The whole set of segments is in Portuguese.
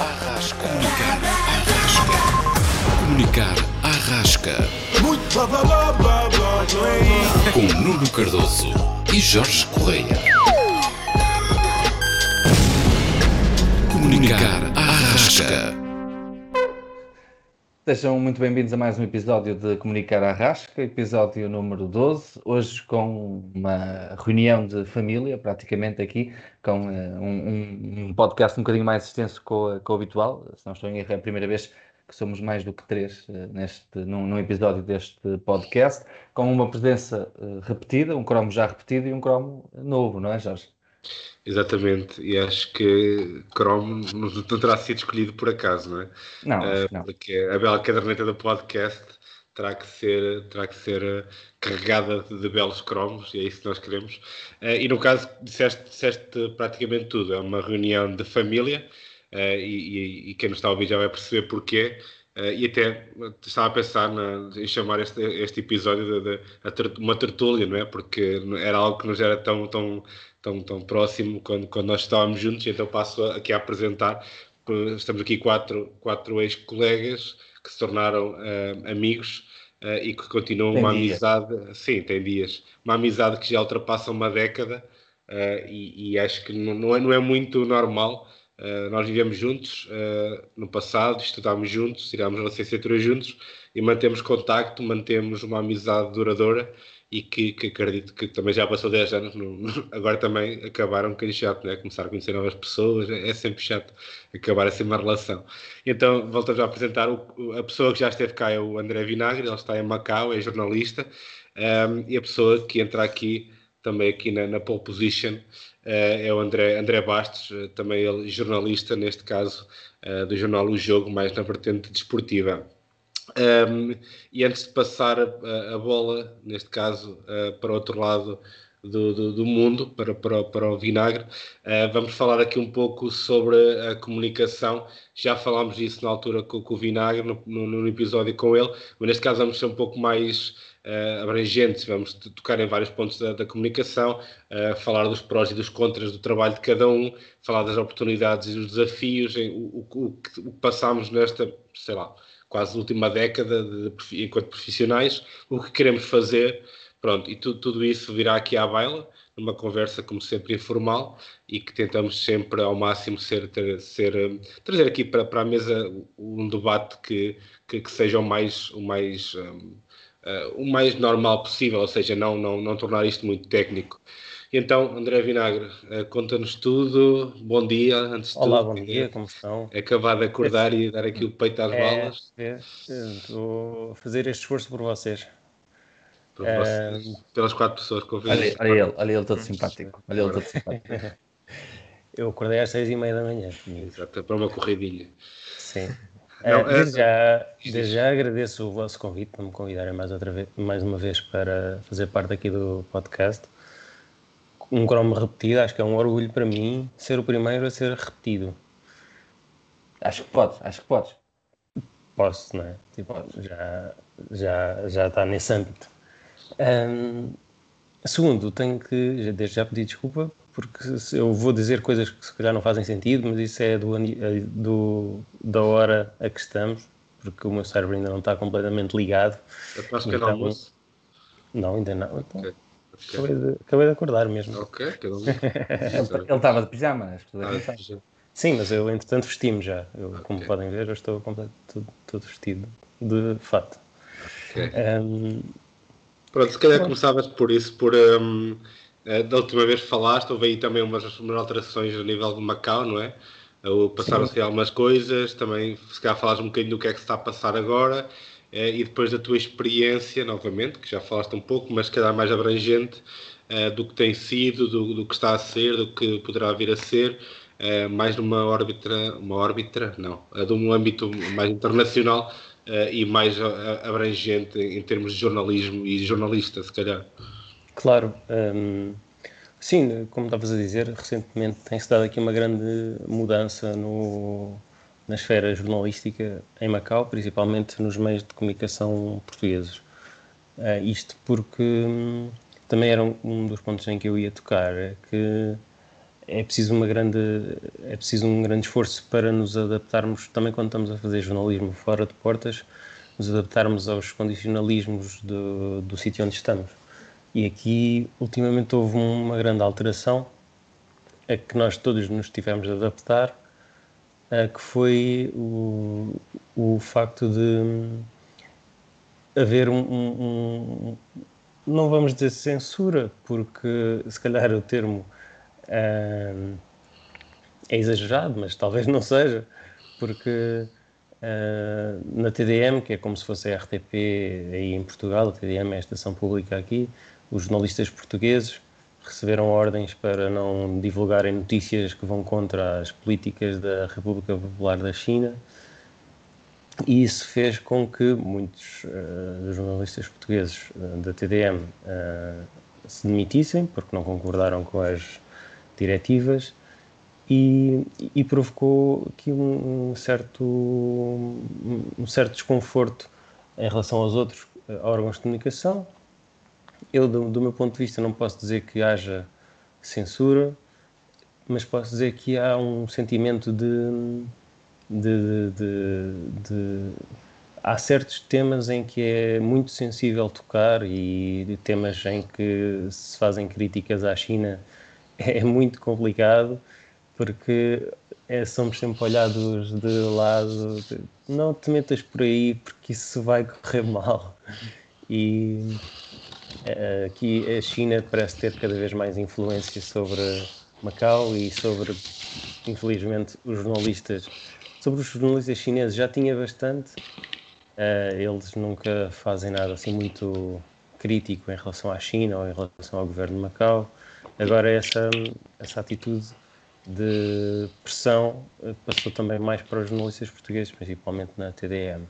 Arrasca. Comunicar Arrasca. Comunicar Arrasca. Muito Com Nuno Cardoso e Jorge Correia. Comunicar Arrasca. Sejam muito bem-vindos a mais um episódio de Comunicar Arrasca, episódio número 12. Hoje com uma reunião de família, praticamente aqui, com uh, um, um, podcast um bocadinho mais extenso com, o habitual. Se não estou em erro, é a primeira vez que somos mais do que três uh, neste, num, num, episódio deste podcast, com uma presença uh, repetida, um cromo já repetido e um cromo novo, não é, Jorge? Exatamente, e acho que Chrome não terá sido escolhido por acaso, não é? Não, uh, não. Porque a bela caderneta do podcast terá que ser, terá que ser eh, carregada de belos cromos, e é isso que nós queremos. Uh, e no caso, disseste, disseste praticamente tudo, é uma reunião de família, uh, e, e, quem nos está a ouvir já vai perceber porquê. E até estava a pensar na, em chamar este, este episódio de, de, de, uma tertúlia, não é? Porque era algo que nos era tão, tão, tão, tão próximo quando, quando nós estávamos juntos, então passo aqui a apresentar. Estamos aqui quatro, quatro ex-colegas que se tornaram uh, amigos uh, e que continuam tem uma dia. amizade. Sim, tem dias. Uma amizade que já ultrapassa uma década uh, e, e, acho que não, não, é, não é muito normal. nós vivemos juntos no passado, estudámos juntos, tirámos a licenciatura juntos e mantemos contacto, mantemos uma amizade duradoura e que, que, acredito que também já passou 10 anos, no, no, agora também acabaram um bocadinho chato, né? começar a conhecer novas pessoas, é, é sempre chato acabar assim uma relação. Então voltamos a apresentar o, a pessoa que já esteve cá, é o André Vinagre, ele está em Macau, é jornalista, um, e a pessoa que entra aqui, também aqui na, na pole position, uh, é o André, André Bastos, uh, também ele jornalista, neste caso, uh, do jornal O Jogo, mais na vertente desportiva. Um, e antes de passar a, a bola, neste caso, uh, para o outro lado do, do, do mundo, para, para, para, o vinagre, uh, vamos falar aqui um pouco sobre a comunicação. Já falámos disso na altura com, com o vinagre, no, episódio com ele, mas neste caso vamos ser um pouco mais uh, abrangentes, vamos tocar em vários pontos da, da comunicação, falar dos prós e dos contras do trabalho de cada um, falar das oportunidades e dos desafios, em, o, o, o que passámos nesta, sei lá, quase última década de, de, enquanto profissionais, o que queremos fazer, pronto, e tu, tudo isso virá aqui à baila, numa conversa como sempre informal e que tentamos sempre ao máximo ser, ter, ser trazer aqui para, para a mesa um debate que, que, que seja o mais, o mais um, uh, o mais normal possível, ou seja, não, não, não tornar isto muito técnico. Então, André Vinagre, uh, conta-nos tudo. Bom dia, antes de Olá, tudo. bom dia, como estão? É acabar de acordar e dar aqui o peito às é, balas. É, estou a fazer este esforço por vocês. Por vocês pelas quatro pessoas que ouviram. Olha, olha ele, olha ele todo simpático. Olha ele todo simpático. Eu acordei às seis e meia da manhã. Exato, para uma corridinha. Sim. Não, uh, desde, já, desde já agradeço o vosso convite para me convidarem mais, outra vez, mais uma vez para fazer parte aqui do podcast um cromo repetido, acho que é um orgulho para mim ser o primeiro a ser repetido. Acho que podes, acho que podes. Posso, não é? Tipo, já, já, já está nesse âmbito. Um, segundo, tenho que, desde já pedir desculpa, porque eu vou dizer coisas que se calhar não fazem sentido, mas isso é do, é do, da hora a que estamos, porque o meu cérebro ainda não está completamente ligado. É para então, almoço? Não, ainda não. Então, okay. Acabei de, acabei de acordar mesmo. Ok, cada um. ele estava de pijama, as pessoas ah, Sim, mas eu entretanto vesti-me já. Eu, okay. Como podem ver, eu estou completo, tudo, tudo vestido de fato. Okay. Um, Pronto, se calhar começavas por isso, por um, eh, da última vez falaste, houve aí também umas, umas alterações a nível de Macau, não é? Passaram-se algumas coisas, também se calhar falaste um bocadinho do que é que se está a passar agora eh, e depois da tua experiência, novamente, que já falaste um pouco, mas calhar mais abrangente, eh, do que tem sido, do, do, que está a ser, do que poderá vir a ser, eh, mais numa órbita, uma órbita, não, de um âmbito mais internacional e mais abrangente em termos de jornalismo e jornalista, se calhar. Claro. Um, sim, como estavas a dizer, recentemente tem-se dado aqui uma grande mudança no, na esfera jornalística em Macau, principalmente nos meios de comunicação portugueses. Uh, isto porque hum, também era um, um, dos pontos em que eu ia tocar, é que é preciso uma grande é preciso um grande esforço para nos adaptarmos também quando estamos a fazer jornalismo fora de portas nos adaptarmos aos condicionalismos do, do sítio onde estamos e aqui ultimamente houve uma grande alteração a que nós todos nos tivemos de adaptar que foi o, o facto de haver um, um, um não vamos dizer censura porque se calhar o termo Uh, é exagerado, mas talvez não seja, porque uh, na TDM, que é como se fosse a RTP aí em Portugal, a TDM é a estação pública aqui, os jornalistas portugueses receberam ordens para não divulgarem notícias que vão contra as políticas da República Popular da China. E isso fez com que muitos uh, dos jornalistas portugueses uh, da TDM uh, se demitissem, porque não concordaram com as diretivas e, e provocou aqui um, um, certo, um certo desconforto em relação aos outros eh, órgãos de comunicação. Eu, do, do meu ponto de vista, não posso dizer que haja censura, mas posso dizer que há um sentimento de, de, de, de, há certos temas em que é muito sensível tocar e temas em que se fazem críticas à China é muito complicado porque é, somos sempre olhados de lado, de, não te metas por aí porque isso vai correr mal. E aqui a China parece ter cada vez mais influência sobre Macau e sobre, infelizmente, os jornalistas. Sobre os jornalistas chineses já tinha bastante, uh, eles nunca fazem nada assim muito crítico em relação à China ou em relação ao governo de Macau. Agora, essa, essa atitude de pressão eh, passou também mais para os jornalistas portugueses, principalmente na TDM.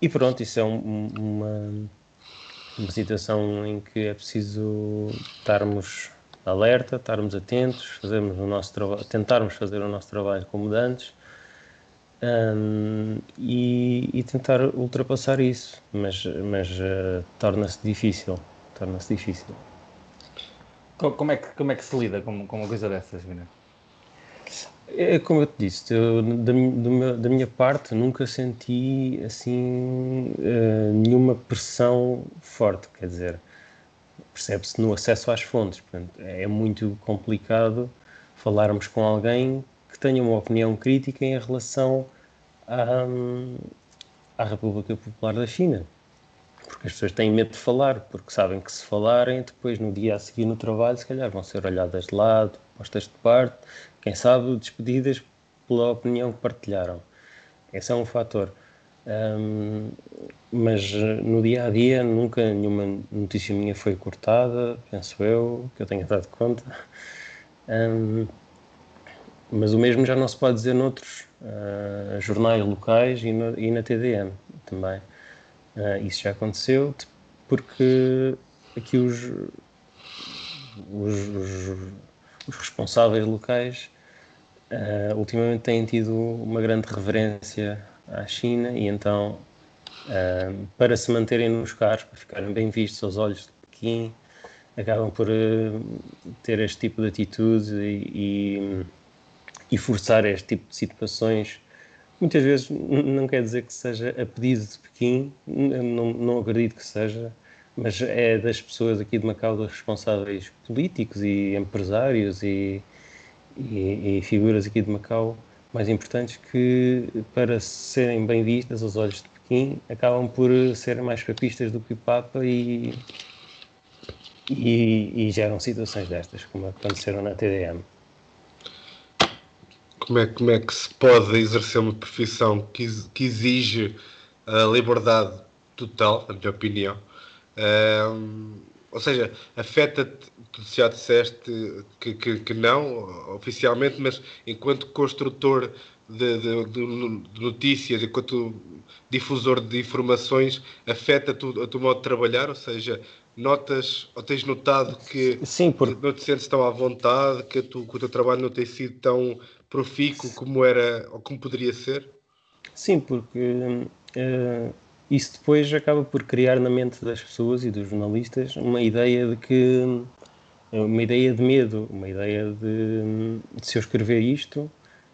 E pronto, isso é um, uma, uma situação em que é preciso estarmos alerta, estarmos atentos, fazermos o nosso trabalho, tentarmos fazer o nosso trabalho como dantes um, e, e, tentar ultrapassar isso, mas, mas uh, torna-se difícil, torna-se difícil. Como é que, como é que se lida com, com uma coisa dessas, Guilherme? É como eu te disse, eu, da, da, minha parte nunca senti assim uh, nenhuma pressão forte, quer dizer, percebe-se no acesso às fontes. Portanto, é muito complicado falarmos com alguém que tenha uma opinião crítica em relação à, à República Popular da China porque as pessoas têm medo de falar, porque sabem que se falarem, depois no dia a seguir no trabalho, se calhar vão ser olhadas de lado, postas de parte, quem sabe despedidas pela opinião que partilharam. Esse é um fator. Um, mas eh, no dia a dia nunca nenhuma notícia minha foi cortada, penso eu, que eu tenha dado conta. Um, mas o mesmo já não se pode dizer noutros uh, jornais locais e, no, e na TDM também. Uh, isso já aconteceu porque aqui os, os, os, os responsáveis locais uh, ultimamente têm tido uma grande reverência à China e então uh, para se manterem nos carros, para ficarem bem vistos aos olhos de Pequim, acabam por ter este tipo de atitude e, e, e forçar este tipo de situações. Muitas vezes não quer dizer que seja a pedido de Pequim, não, não acredito que seja, mas é das pessoas aqui de Macau, dos responsáveis políticos e empresários e, e, e, figuras aqui de Macau mais importantes que, para serem bem vistas aos olhos de Pequim, acabam por ser mais papistas do que o Papa e, e, e geram situações destas, como aconteceram na TDM como é, como é que se pode exercer uma profissão que, que exige a liberdade total, na minha opinião. Um, ou seja, afeta-te, tu já disseste que, que, que, não, oficialmente, mas enquanto construtor de, de, de, notícias, enquanto difusor de informações, afeta-te o teu modo de trabalhar, ou seja, notas ou tens notado que Sim, por... não te sentes tão à vontade, que, tu, que o teu trabalho não tem sido tão profícuo como era ou como poderia ser? Sim, porque uh, isso depois acaba por criar na mente das pessoas e dos jornalistas uma ideia de que uma ideia de medo, uma ideia de, de se eu escrever isto,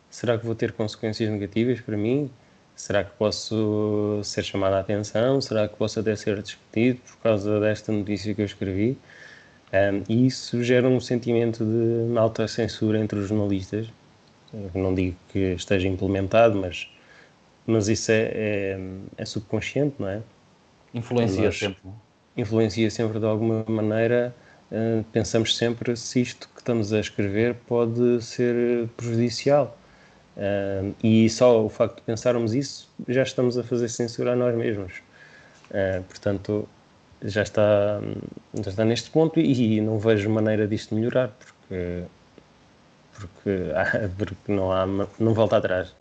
será que vou ter consequências negativas para mim? Será que posso ser chamado a atenção? Será que posso até ser despedido por causa desta notícia que eu escrevi? Um, e isso gera um sentimento de alta censura entre os jornalistas. Eu não digo que esteja implementado, mas, mas isso é, é, é subconsciente, não é? Influencia Nós, sempre. Influencia sempre de alguma maneira. Uh, pensamos sempre se isto que estamos a escrever pode ser prejudicial. Uh, e só o facto de pensarmos isso, já estamos a fazer censura a nós mesmos. Uh, portanto, já está, já está neste ponto e, e não vejo maneira disto melhorar, porque, porque, porque não, há, não volta atrás.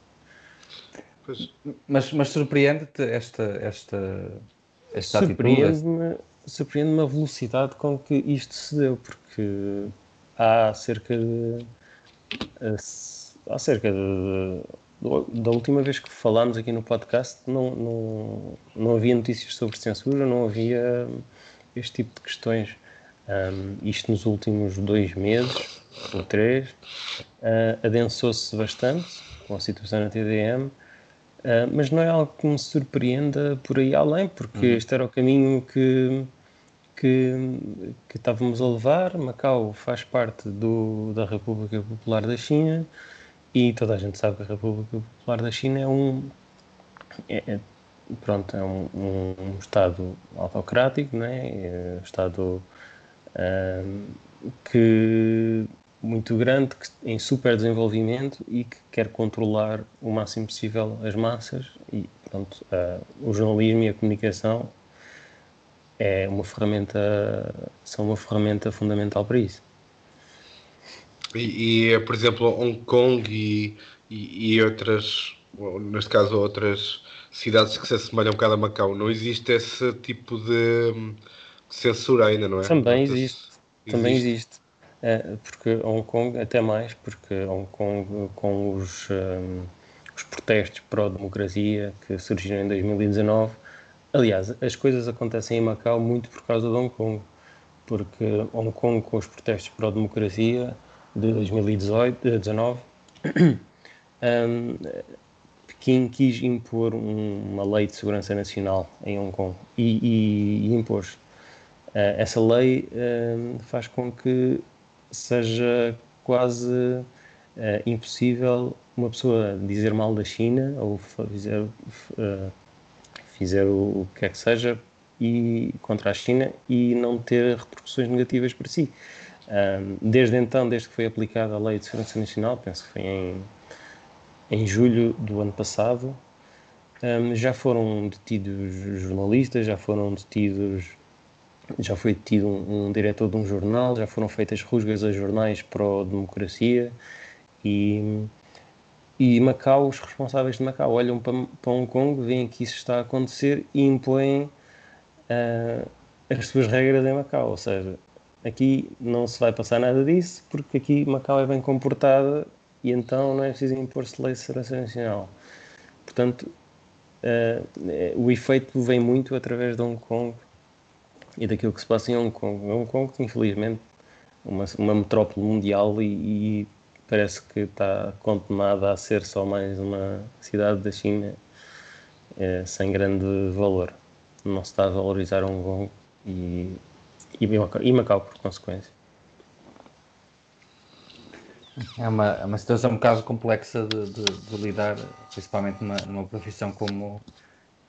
Mas, mas surpreende-te esta, esta, esta surpreende-me, surpreende-me a velocidade com que isto se deu, porque há cerca de há cerca de, da última vez que falámos aqui no podcast não, não, não havia notícias sobre censura, não havia este tipo de questões. Um, isto nos últimos dois meses ou três uh, adensou-se bastante com a situação na TDM, uh, mas não é algo que me surpreenda por aí além, porque uhum. este era o caminho que, que, que estávamos a levar. Macau faz parte do, da República Popular da China e toda a gente sabe que a República Popular da China é um. É, é, pronto, é um, um, Estado autocrático, né? é um Estado um, que muito grande, que, em super desenvolvimento e que quer controlar o máximo possível as massas e, portanto, uh, o jornalismo e a comunicação é uma ferramenta, são uma ferramenta fundamental para isso. E, e por exemplo, Hong Kong e, e, e, outras, neste caso, outras cidades que se assemelham um bocado a Macau, não existe esse tipo de censura ainda, não é? Também existe. existe. Também existe. É, porque Hong Kong, até mais, porque Hong Kong, com os, um, os protestos pró-democracia que surgiram em 2019, aliás, as coisas acontecem em Macau muito por causa de Hong Kong, porque Hong Kong, com os protestos pró-democracia, de 2019, um, Pequim quis impor um, uma lei de segurança nacional em Hong Kong e, e, e impôs. Uh, essa lei uh, faz com que seja quase uh, impossível uma pessoa dizer mal da China ou fizer, fizer o, o que quer que seja e contra a China e não ter repercussões negativas para si. Desde então, desde que foi aplicada a Lei de Segurança Nacional, penso que foi em, em julho do ano passado, já foram detidos jornalistas, já foram detidos, já foi detido um, um diretor de um jornal, já foram feitas rusgas a jornais pró-democracia e, e Macau, os responsáveis de Macau olham para, para Hong Kong, veem que isso está a acontecer e impõem uh, as suas regras em Macau, ou seja, Aqui não se vai passar nada disso, porque aqui Macau é bem comportada e então não é preciso impor-se lei de segurança nacional. Portanto, uh, o efeito vem muito através de Hong Kong e daquilo que se passa em Hong Kong. Hong Kong, infelizmente, uma, uma metrópole mundial e, e parece que está condenada a ser só mais uma cidade da China eh, sem grande valor. Não se está a valorizar Hong Kong e e Macau, por consequência. É uma, é uma situação um bocado complexa de, de, de lidar, principalmente numa, numa, profissão como,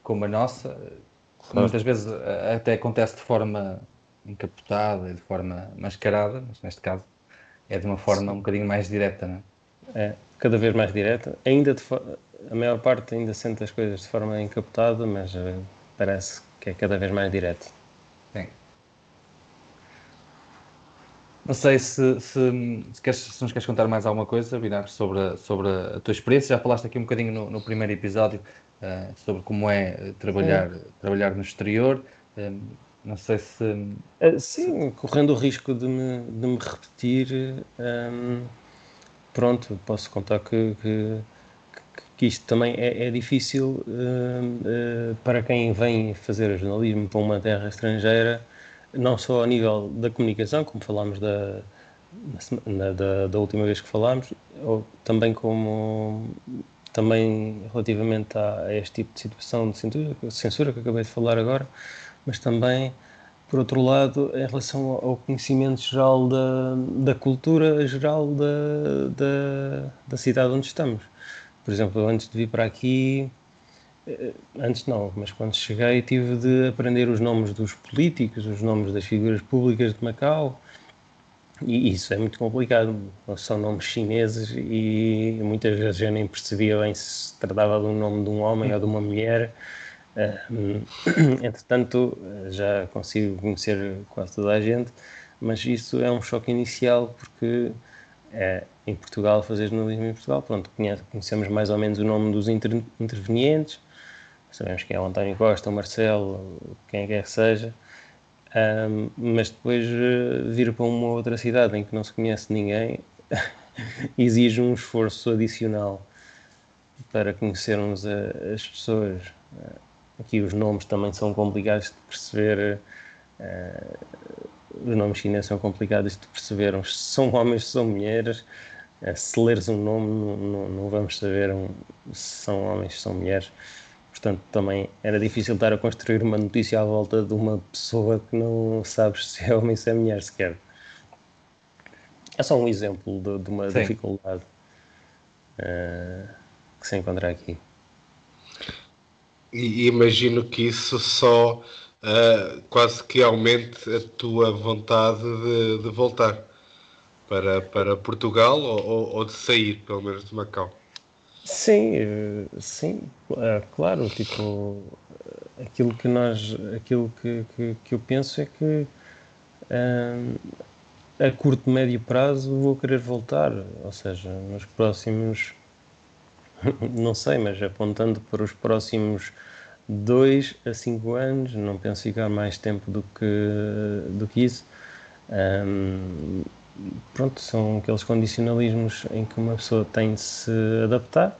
como a nossa. Claro. Muitas vezes até acontece de forma encapotada e de forma mascarada, mas neste caso é de uma forma Sim. um bocadinho mais direta, não é? É, cada vez mais direta. Ainda a maior parte ainda sente as coisas de forma encapotada, mas uh, parece que é cada vez mais direto. Sim. Não sei se, se, se, queres, se nos queres contar mais alguma coisa, Vinar, sobre, a, sobre a tua experiência. Já falaste aqui um bocadinho no, no primeiro episódio uh, sobre como é eh, trabalhar, trabalhar no exterior. Uh, não sei se. Uh, sim, correndo o risco de me, de me repetir, um, pronto, posso contar que, que, que isto também é, é difícil para quem vem fazer jornalismo para uma terra estrangeira não só a nível da comunicação, como falámos da, na, da, da, última vez que falámos, ou também como também relativamente a, a, este tipo de situação de censura, censura que acabei de falar agora, mas também por outro lado, em relação ao conhecimento geral da, da cultura geral da, da, da cidade onde estamos. Por exemplo, antes de vir para aqui, eh, antes não, mas quando cheguei tive de aprender os nomes dos políticos, os nomes das figuras públicas de Macau, e isso é muito complicado. São nomes chineses e muitas vezes eu nem percebia bem se se tratava de um nome de um homem ou de uma mulher. Uh, entretanto, já consigo conhecer quase toda a gente, mas isso é um choque inicial porque é, em Portugal, fazer jornalismo em Portugal, pronto, conhecemos mais ou menos o nome dos inter, intervenientes, sabemos que é o António Costa, o Marcelo, quem quer que seja, mas depois vir para uma outra cidade em que não se conhece ninguém exige um esforço adicional para conhecermos a, as pessoas. Uh, aqui os nomes também são complicados de perceber. Uh, os nomes chineses são complicados de perceber se são homens, são mulheres. se leres um nome, não, não, não vamos saber um, se são homens, se são mulheres. Portanto, também era difícil estar a construir uma notícia à volta de uma pessoa que não sabes se é homem ou se é mulher sequer. É só um exemplo de, de uma Sim. dificuldade uh, que se encontra aqui. E imagino que isso só uh, quase que aumente a tua vontade de, de voltar para, para Portugal ou, ou de sair, pelo menos, de Macau. Sim, eh, sim, é, claro, tipo, aquilo que nós, aquilo que, que, que eu penso é que um, a curto, médio prazo vou querer voltar, ou seja, nos próximos, não sei, mas apontando para os próximos dois a cinco anos, não penso ficar mais tempo do que, do que isso. Um, pronto, são aqueles condicionalismos em que uma pessoa tem de se adaptar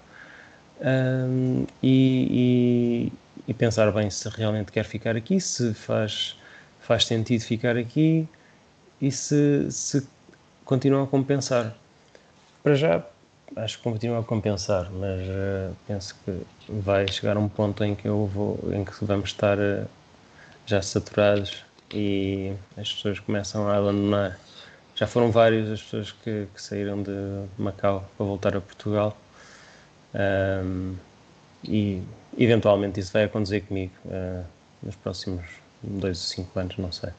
um, e, e, e, pensar bem se realmente quer ficar aqui, se faz, faz sentido ficar aqui e se, se a compensar. Para já, acho que continua a compensar, mas uh, penso que vai chegar um ponto em que eu vou, em que vamos estar uh, já saturados e as pessoas começam a abandonar já foram várias as pessoas que, que saíram de Macau para voltar a Portugal um, e eventualmente isso vai acontecer comigo uh, nos próximos dois ou cinco anos, não sei.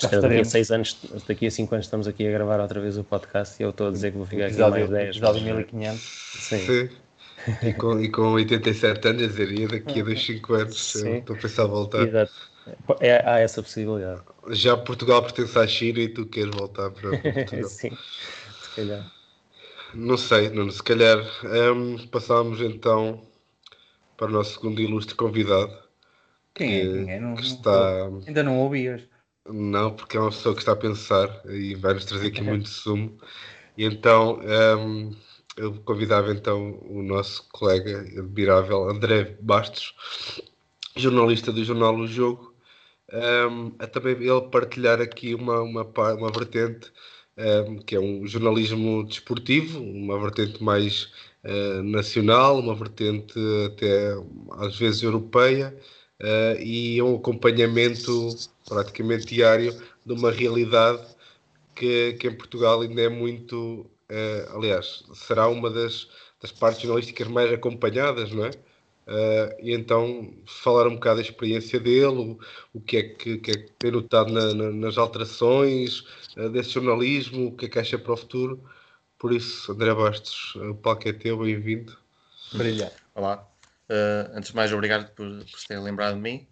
Daqui a seis anos, daqui a cinco anos estamos aqui a gravar outra vez o podcast e eu estou a dizer que vou ficar episódio, aqui mais 10. Episódio 1500. Sim. Sim. E com, e com 87 anos, a dizer, e daqui a dois, cinco anos, estou a pensar a voltar. Exato. É, há essa possibilidade. Já Portugal pertence à China e tu queres voltar para Portugal. Sim, se calhar. Não sei, não, se calhar. Um, passamos então para o nosso segundo ilustre convidado. Quem é? Quem é? Não, que está... Não, ainda não ouvias? Não, porque é uma pessoa que está a pensar e vai-nos trazer aqui muito sumo. E então um, eu convidava então o nosso colega admirável André Bastos, jornalista do jornal O Jogo, um, a também ele partilhar aqui uma, uma, uma vertente um, que é um jornalismo desportivo, uma vertente mais uh, nacional, uma vertente até às vezes europeia uh, e um acompanhamento praticamente diário de uma realidade que, que em Portugal ainda é muito, uh, aliás, será uma das, das partes jornalísticas mais acompanhadas, não é? Uh, e então falar um bocado da experiência dele, o, o que, é que, que, é que tem notado na, na, nas alterações uh, desse jornalismo, o que é que acha para o futuro. Por isso, André Bastos, o palco é teu, bem-vindo. Brilha. Olá. Uh, antes de mais, obrigado por, por terem lembrado de mim.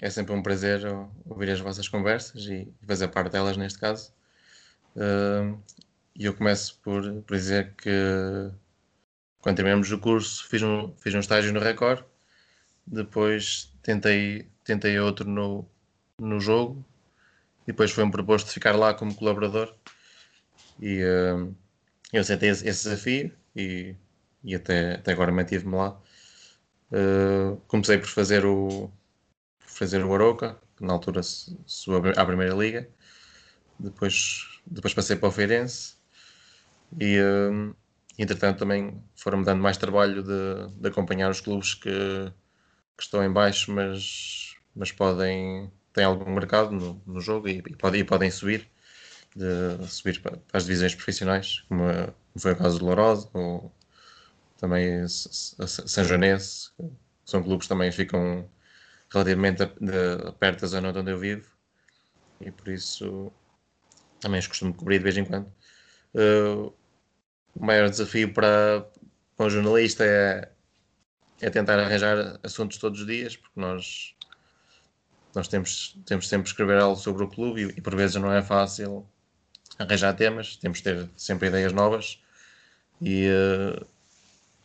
é sempre um prazer ouvir as vossas conversas e fazer parte delas neste caso. E eu começo por, por dizer que quando terminamos o curso, fiz um, fiz um estágio no Record, depois tentei, tentei outro no, no jogo, e depois foi-me proposto ficar lá como colaborador, e uh, eu aceitei esse, esse, desafio, e, e até, até agora mantive-me lá. Uh, comecei por fazer o, fazer o Aroca, que na altura subiu à Primeira Liga. Depois, depois passei para o Feirense e, uh, entretanto, também foram-me dando mais trabalho de, de acompanhar os clubes que, que, estão em baixo, mas, mas podem têm algum mercado no, no jogo e, e, podem, e podem subir de subir para, as divisões profissionais, como, foi o caso do Lourosa, ou também São Joanense, são clubes que também ficam relativamente de, perto da zona onde eu vivo. E por isso também os costumo cobrir de vez em quando. Uh, o maior desafio para, para um jornalista é, é tentar arranjar assuntos todos os dias, porque nós, nós temos, temos sempre que escrever algo sobre o clube e, e por vezes não é fácil arranjar temas, temos que ter sempre ideias novas. E, uh,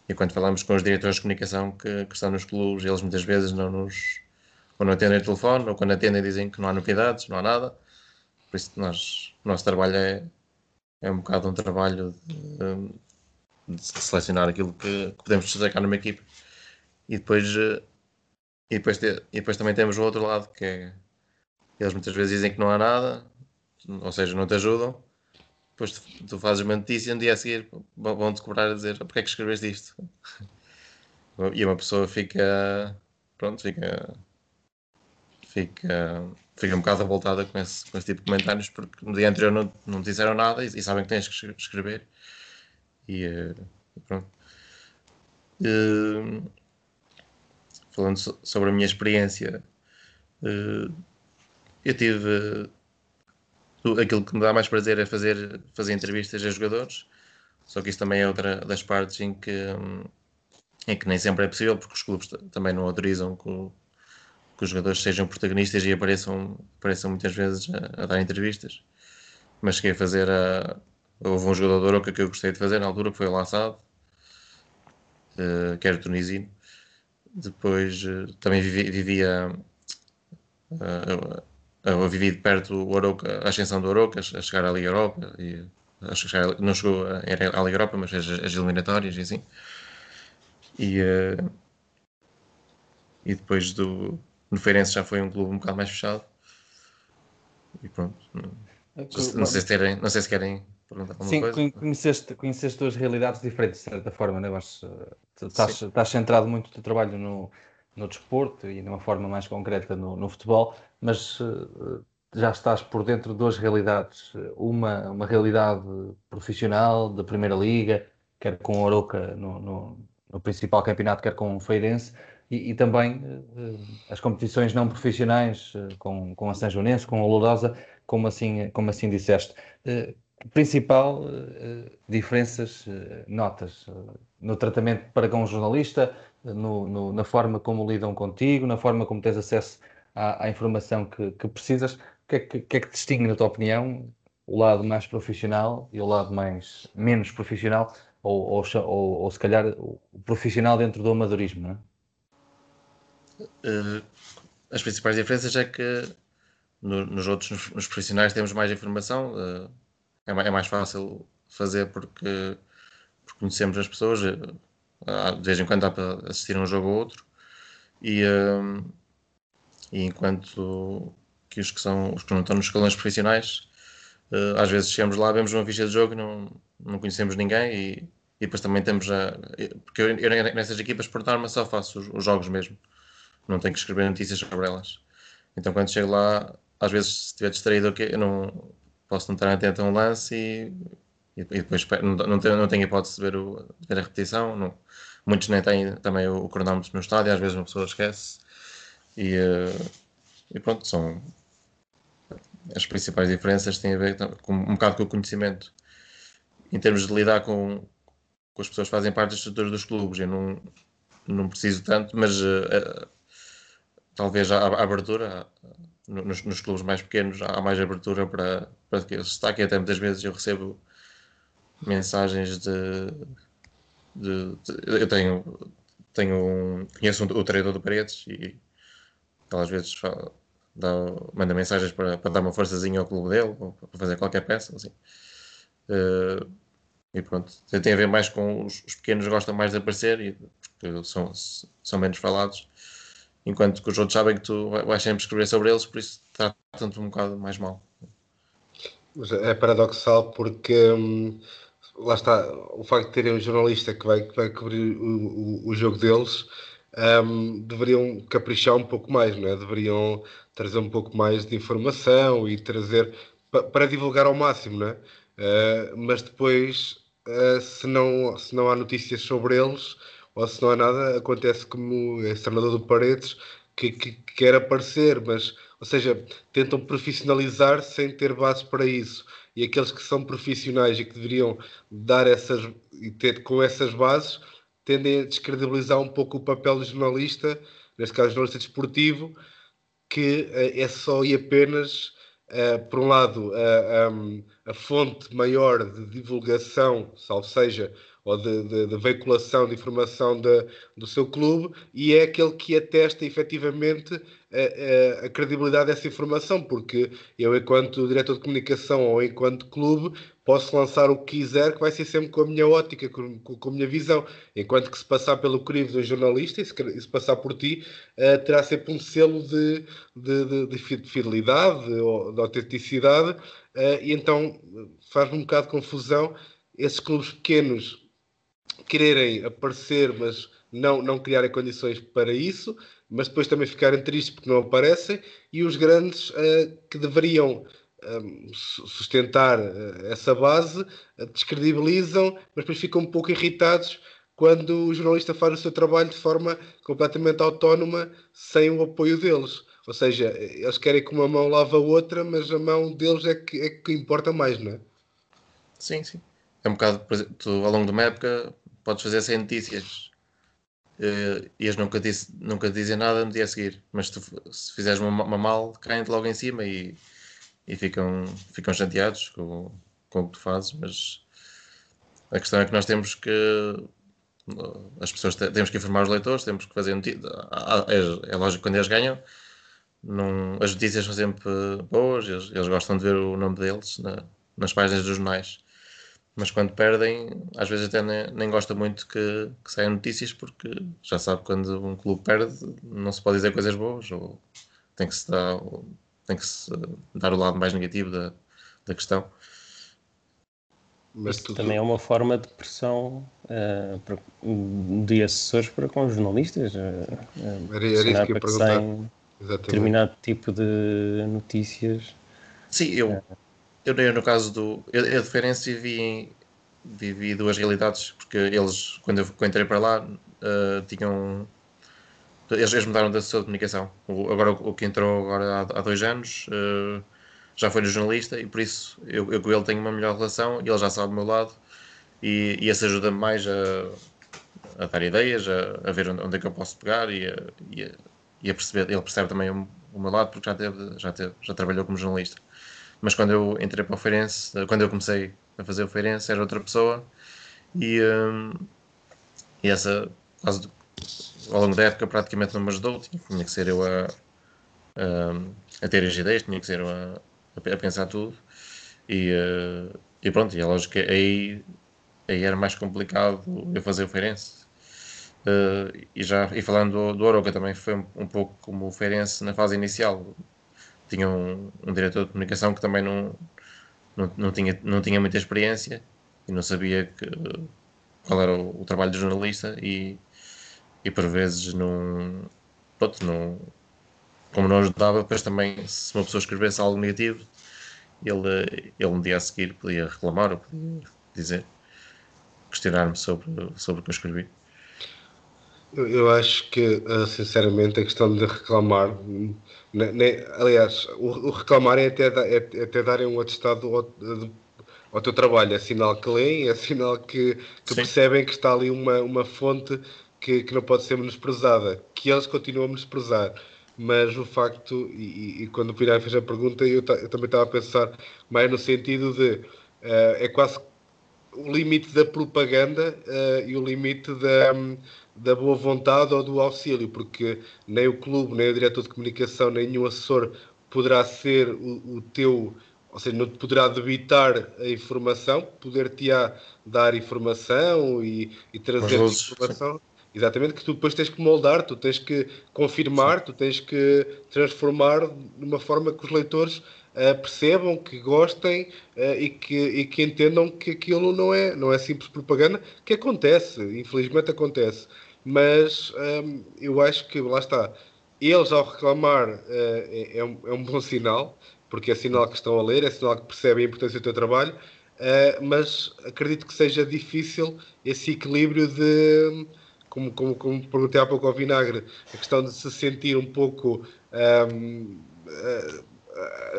e quando falamos com os diretores de comunicação que, que, estão nos clubes, eles muitas vezes não nos ou não atendem o telefone, ou quando atendem dizem que não há novidades, não há nada. Por isso nós, o nosso trabalho é, é um bocado um trabalho de, de selecionar aquilo que, que podemos destacar numa equipe. E depois, e, depois e depois também temos o outro lado, que é eles muitas vezes dizem que não há nada, ou seja, não te ajudam. Depois tu, tu fazes uma notícia e no dia a seguir vão-te cobrar a dizer porque é que escreveste isto? E uma pessoa fica, pronto, fica, fica, fica um bocado revoltada com esse, com esse tipo de comentários porque no dia anterior não, não disseram nada e, e sabem que tens que escrever. E, eh, e pronto. Uh, falando so, sobre a minha experiência, uh, eu tive aquilo que me dá mais prazer é fazer, fazer entrevistas a jogadores, só que isso também é outra das partes em que, em que nem sempre é possível, porque os clubes também não autorizam que, que os jogadores sejam protagonistas e apareçam, apareçam muitas vezes a, a dar entrevistas. Mas cheguei a fazer a. Houve um jogador Oroca que eu gostei de fazer na altura, que foi o Laçado, uh, que era tunisino. Depois uh, também vivi, vivia. Uh, eu vivi de perto o Oroca, a ascensão do Oroca, a chegar à Liga Europa, e, a chegar, não chegou a, à Liga Europa, mas as, as eliminatórias e assim. E, uh, e depois do no Feirense já foi um clube um bocado mais fechado. E pronto. Não, é não, sei, se querem, não sei se querem perguntar alguma Sim, coisa. Sim, conheceste, conheceste duas realidades diferentes, de certa forma, né? Mas, estás, estás centrado muito o teu trabalho no, no desporto e de uma forma mais concreta no, no futebol, mas uh, já estás por dentro de duas realidades. Uma, uma realidade profissional da Primeira Liga, quer com o Oroca no, no, no principal campeonato, quer com o Feirense, e, e também uh, as competições não profissionais, uh, com, com a São com a Lourosa, como assim, como assim disseste. principal diferenças, notas no tratamento para com o jornalista, no, no, na forma como lidam contigo, na forma como tens acesso à, à informação que, que, precisas. O que é que, que é que distingue, na tua opinião, o lado mais profissional e o lado mais menos profissional, ou, ou, ou, ou se calhar o profissional dentro do amadorismo, é? Uh, as principais diferenças é que no, nos outros, nos, nos, profissionais, temos mais informação, uh, é, é, mais fácil fazer porque, porque conhecemos as pessoas, uh, de vez em quando dá para assistir um jogo ou outro, e, e enquanto que os que, são, os que não estão nos escalões profissionais, às vezes chegamos lá, vemos uma ficha de jogo e não, não conhecemos ninguém, e, e depois também temos a. Porque eu, eu nessas equipas, por norma, só faço os, os jogos mesmo não tenho que escrever notícias sobre elas. Então quando chego lá, às vezes se estiver distraído, eu não posso não estar atento a um lance e, e depois não, não, tenho, não tenho hipótese de ver, o, de ver a repetição. Não, muitos nem têm também o, o cronómetro no estádio, às vezes uma pessoa esquece. E, uh, e pronto, são as principais diferenças têm a ver com um bocado com o conhecimento em termos de lidar com, com as pessoas que fazem parte das estruturas dos clubes. Eu não, não preciso tanto, mas uh, talvez a, a abertura nos, nos, clubes mais pequenos há mais abertura para, para que se destaque até muitas vezes eu recebo mensagens de, de, de eu tenho tenho um, conheço um, o treinador do Paredes e ele às vezes fala, dá, manda mensagens para, para dar uma forçazinha ao clube dele ou para fazer qualquer peça assim. Uh, e pronto, tem a ver mais com os, os pequenos gostam mais de aparecer e, porque são, são menos falados enquanto que os outros sabem que tu vais sempre escrever sobre eles, por isso trata-te um bocado mais mal. É paradoxal porque hum, lá está, o facto de terem um jornalista que vai, que vai cobrir o, o, o jogo deles, hum, deveriam caprichar um pouco mais, não é? deveriam trazer um pouco mais de informação e trazer pa, para divulgar ao máximo, não é? Uh, mas depois, uh, se, não, se não há notícias sobre eles, ou se não há nada, acontece como esse treinador do Paredes que, que, que quer aparecer, mas, ou seja, tentam profissionalizar sem ter bases para isso. E aqueles que são profissionais e que deveriam dar essas e ter com essas bases tendem a descredibilizar um pouco o papel do jornalista, neste caso jornalista desportivo, que uh, é só e apenas, uh, por um lado, um, a fonte maior de divulgação, salvo seja, ou de, de, de veiculação de informação de, do seu clube e é aquele que atesta efetivamente a, a, credibilidade dessa informação, porque eu, enquanto diretor de comunicação ou enquanto clube, posso lançar o que quiser, que vai ser sempre com a minha ótica, com, com a minha visão. Enquanto que se passar pelo crivo de um jornalista, e se, se passar por ti, uh, terá sempre um selo de, de, de fidelidade ou de autenticidade, uh, e então faz-me um bocado de confusão esses clubes pequenos quererem aparecer, mas não, não criarem condições para isso, mas depois também ficarem tristes porque não aparecem, e os grandes uh, que deveriam um, eh, sustentar uh, essa base uh, descredibilizam, mas depois ficam um pouco irritados quando o jornalista faz o seu trabalho de forma completamente autónoma, sem o apoio deles. Ou seja, eles querem que uma mão lave a outra, mas a mão deles é que, é que importa mais, não é? Sim, sim. É um bocado, tu, ao longo de uma época, podes fazer sem notícias uh, e eles nunca, disse, nunca dizem nada no dia a seguir. Mas tu, se fizeres uma, uma mal, caem-te logo em cima e, e ficam, ficam chateados com, com o que tu fazes. Mas a questão é que nós temos que. As pessoas temos que informar os leitores, temos que fazer notícias. É, é lógico que quando eles ganham, as notícias são sempre boas, eles, eles gostam de ver o nome deles na, nas páginas dos jornais mas quando perdem, às vezes até nem, nem gosta muito que, que saiam notícias, porque já sabe que quando um clube perde, não se pode dizer coisas boas, ou tem que se dar, tem que se dar o lado mais negativo da, da questão. Mas Isso também é uma forma de pressão uh, para, de assessores para com os jornalistas. Uh, era, era isso que eu perguntar. Determinado tipo de notícias. Sim, eu, uh, eu, no caso do. Eu, eu de Ferenc vivi, vivi duas realidades, porque eles, quando eu, quando entrei para lá, uh, tinham. Eles, eles mudaram da sua comunicação. O, agora, o, o, que entrou agora há, há dois anos uh, já foi jornalista e por isso eu, eu com ele tenho uma melhor relação e ele já sabe do meu lado e, e esse ajuda-me mais a, a, dar ideias, a, a ver onde, onde, é que eu posso pegar e a, e a, e a perceber. Ele percebe também o, o meu lado porque já, teve, já, teve, já trabalhou como jornalista mas quando eu entrei para o Feirense, quando eu comecei a fazer o Feirense, era outra pessoa e, um, e essa, ao longo da época, praticamente não me ajudou. Tinha que ser eu a, a, a ter as ideias, tinha que ser eu a, a pensar tudo e, uh, e pronto, e é lógico que aí, aí era mais complicado eu fazer o Feirense. Uh, e já e falando do, do também foi um, um pouco como o Feirense na fase inicial tinha um, um, diretor de comunicação que também não, não, não, tinha, não tinha muita experiência e não sabia que, qual era o, o trabalho do jornalista e, e por vezes não, pronto, não como não ajudava, depois também se uma pessoa escrevesse algo negativo ele, ele um dia a seguir podia reclamar ou podia dizer questionar-me sobre, sobre o que eu escrevi eu, acho que ah, sinceramente a questão de reclamar né, aliás, o, o, reclamar é até, é, é até darem um atestado ao, ao, teu trabalho. É sinal que leem, é sinal que, que percebem que está ali uma, uma fonte que, que não pode ser menosprezada, que eles continuam a menosprezar. Mas o facto, e, e quando o Pirai fez a pergunta, eu, eu também estava a pensar mais no sentido de uh, é quase o limite da propaganda uh, e o limite da, da boa vontade ou do auxílio, porque nem o clube, nem o diretor de comunicação, nem nenhum assessor poderá ser o, o teu, ou seja, não te poderá debitar a informação, poder-te-á dar informação e, e trazer informação, sim. Exatamente, que tu depois tens que moldar, tu tens que confirmar, Sim. tu tens que transformar de uma forma que os leitores uh, percebam, que gostem uh, e, que, e que entendam que aquilo não é, não é simples propaganda, que acontece, infelizmente acontece. Mas um, eu acho que, lá está, eles ao reclamar uh, é, um, é um bom sinal, porque é sinal que estão a ler, é sinal que percebem a importância do teu trabalho, mas acredito que seja difícil esse equilíbrio de como, como, como perguntei há pouco ao Vinagre, a questão de se sentir um pouco, um, uh, uh,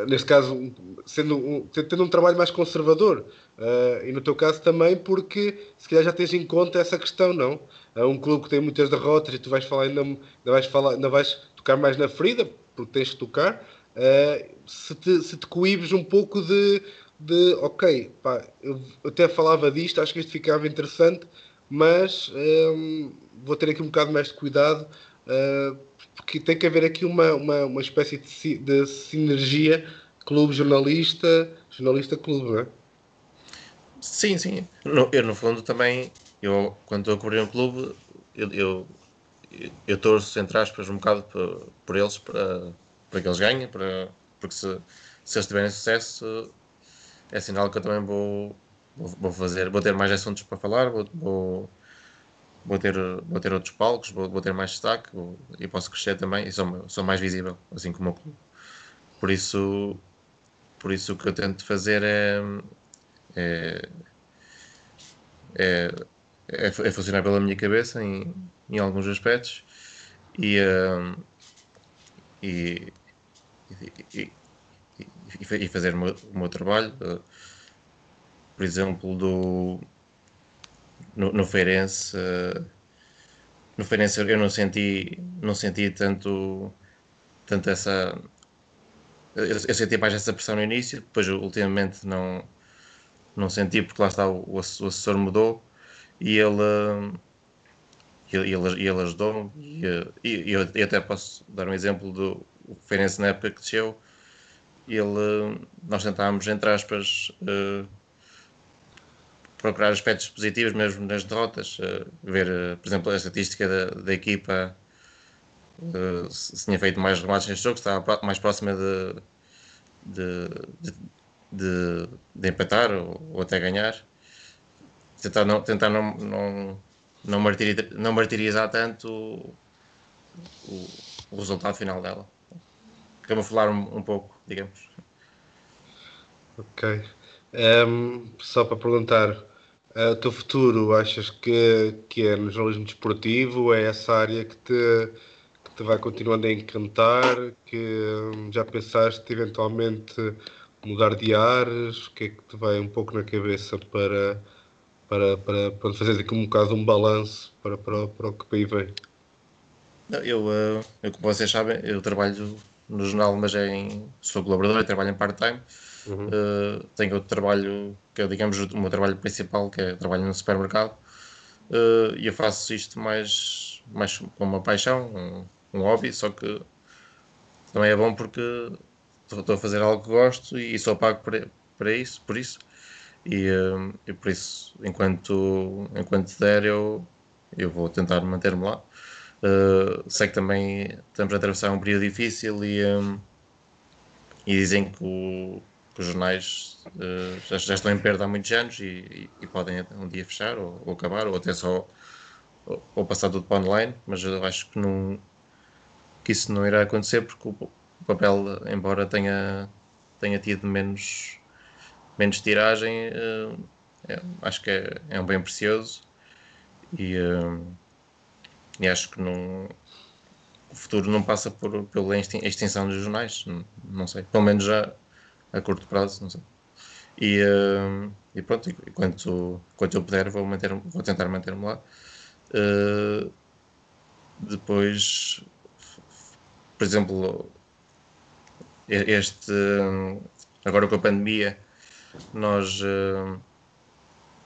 neste caso, sendo um, tendo um trabalho mais conservador. Uh, e no teu caso também, porque se calhar já tens em conta essa questão, não? É um clube que tem muitas derrotas e tu vais falar, ainda, ainda, vais, falar, ainda vais tocar mais na ferida, porque tens que tocar. se, te, se te coíbes um pouco de, de ok, pá, eu até falava disto, acho que isto ficava interessante, mas um, vou ter aqui um bocado mais de cuidado, uh, porque tem que haver aqui uma, uma, uma espécie de, de sinergia clube-jornalista, jornalista-clube, não é? Sim, sim. No, eu, no fundo, também, eu, quando estou a cobrir um clube, eu, eu, eu torço, entre aspas, um bocado por, por eles, para, para que eles ganhem, para, porque se, se eles tiverem sucesso, é sinal que eu também vou, vou fazer, vou ter mais assuntos para falar, vou, vou, vou, ter, vou ter outros palcos, vou, vou ter mais destaque vou, e posso crescer também e sou, sou mais visível, assim como o clube. Por isso, por isso o que eu tento fazer é, é, é, é, é funcionar pela minha cabeça em, em alguns aspectos e, um, e, e, e, fazer o meu, o meu trabalho por exemplo, do, no, no Feirense, no Feirense eu não senti, não senti tanto, tanto essa. Eu, eu senti mais essa pressão no início, depois ultimamente não, não senti, porque lá está, o, o assessor mudou e ele. ele, ele, ele ajudou-me e, e, eu, eu, até posso dar um exemplo do Feirense na época que desceu ele, nós tentámos, entre aspas, uh, procurar aspectos positivos mesmo nas derrotas, uh, ver, uh, por exemplo, a estatística da, da equipa, uh, se tinha feito mais remates neste jogo, estava mais próxima de, de, de, de, de empatar ou, ou, até ganhar. Tentar não, tentar não, não, não, martirizar, não martirizar tanto o, o, o resultado final dela. Camuflar um, um pouco, digamos. Ok. Um, ehm, só para perguntar, o teu futuro achas que, que é no jornalismo desportivo? É essa área que te, que te vai continuando a encantar? Que hum, já pensaste eventualmente mudar de ares? O que é que te vai um pouco na cabeça para, para, para, para fazer aqui um bocado um balanço para, para, para o que aí vem? Eu, eh, eu, como vocês sabem, eu trabalho no jornal, mas é em, sou colaborador e trabalho em part-time. Uhum. Uh, tenho outro trabalho que é, digamos, o meu trabalho principal, que é trabalho no supermercado. Uh, e eu faço isto mais, mais com uma paixão, um, um hobby, só que também é bom porque estou a fazer algo que gosto e sou pago para, para isso, por isso. E, uh, e por isso, enquanto, enquanto der, eu, eu vou tentar manter-me lá. Uh, sei que também estamos a atravessar um período difícil e, um, e dizem que o, os jornais uh, já, já, estão em perda há muitos anos e, e, e podem um dia fechar ou, ou, acabar ou até só ou, ou, passar tudo para online, mas eu acho que, não, que isso não irá acontecer porque o, o papel, embora tenha, tenha tido menos, menos tiragem, uh, é, acho que é, é, um bem precioso e, uh, e acho que não, o futuro não passa por, pela extinção dos jornais, não, não sei, pelo menos já a curto prazo, não sei. E, uh, e pronto, enquanto, enquanto eu puder, vou, manter, vou tentar manter-me lá. Uh, depois, por exemplo, este agora com a pandemia, nós, uh,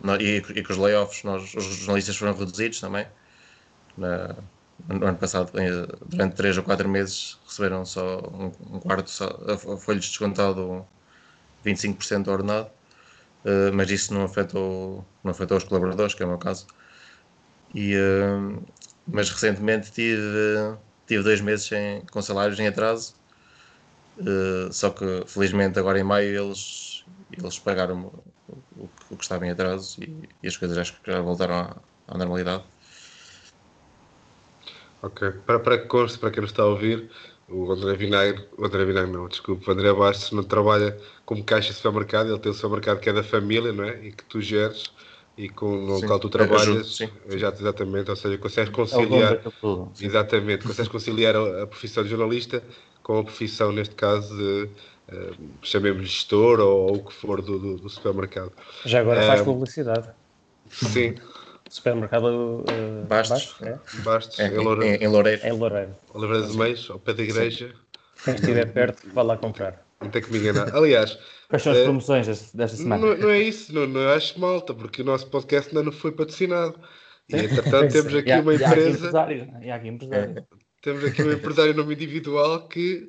nós e, e, com os layoffs, nós, os jornalistas foram reduzidos também. Na, no ano passado, durante 3 ou 4 meses, receberam só um, um quarto, só, foi-lhes descontado 25% do ordenado, uh, mas isso não afetou, não afetou os colaboradores, que é o meu caso. E, uh, mas recentemente tive, tive dois meses sem, com salários em atraso. Uh, só que felizmente agora em maio eles, eles pagaram o, o, o que estava em atraso e, e, as coisas acho que já voltaram à, à normalidade. Ok, para, para que conste, para quem nos está a ouvir, o André Vinagre, o André Vinagre não, desculpa, o André Bastos não trabalha como caixa de supermercado, ele tem o supermercado que é da família, não é? E que tu geres e com no local tu trabalhas, ajudo, exatamente, ou seja, consegues é conciliar, é exatamente, consegues conciliar a, a, profissão de jornalista com a profissão, neste caso, de, uh, chamemos-lhe gestor ou, ou, o que for do, do, do supermercado. Já agora faz uh, publicidade. Sim. Supermercado uh, Bastos. É? Bastos, é, em, Loureiro. Em, Loureiro. Em Loureiro. Loureiro de Meios, ao pé da igreja. Quem estiver perto, vá lá comprar. Não tem que me enganar. Aliás, Quais são as uh, promoções desta semana? Não, não, é isso, não, não acho malta, porque o nosso podcast ainda não foi patrocinado. E entretanto temos aqui uma empresa. E há aqui empresário. Temos aqui um empresário em nome individual que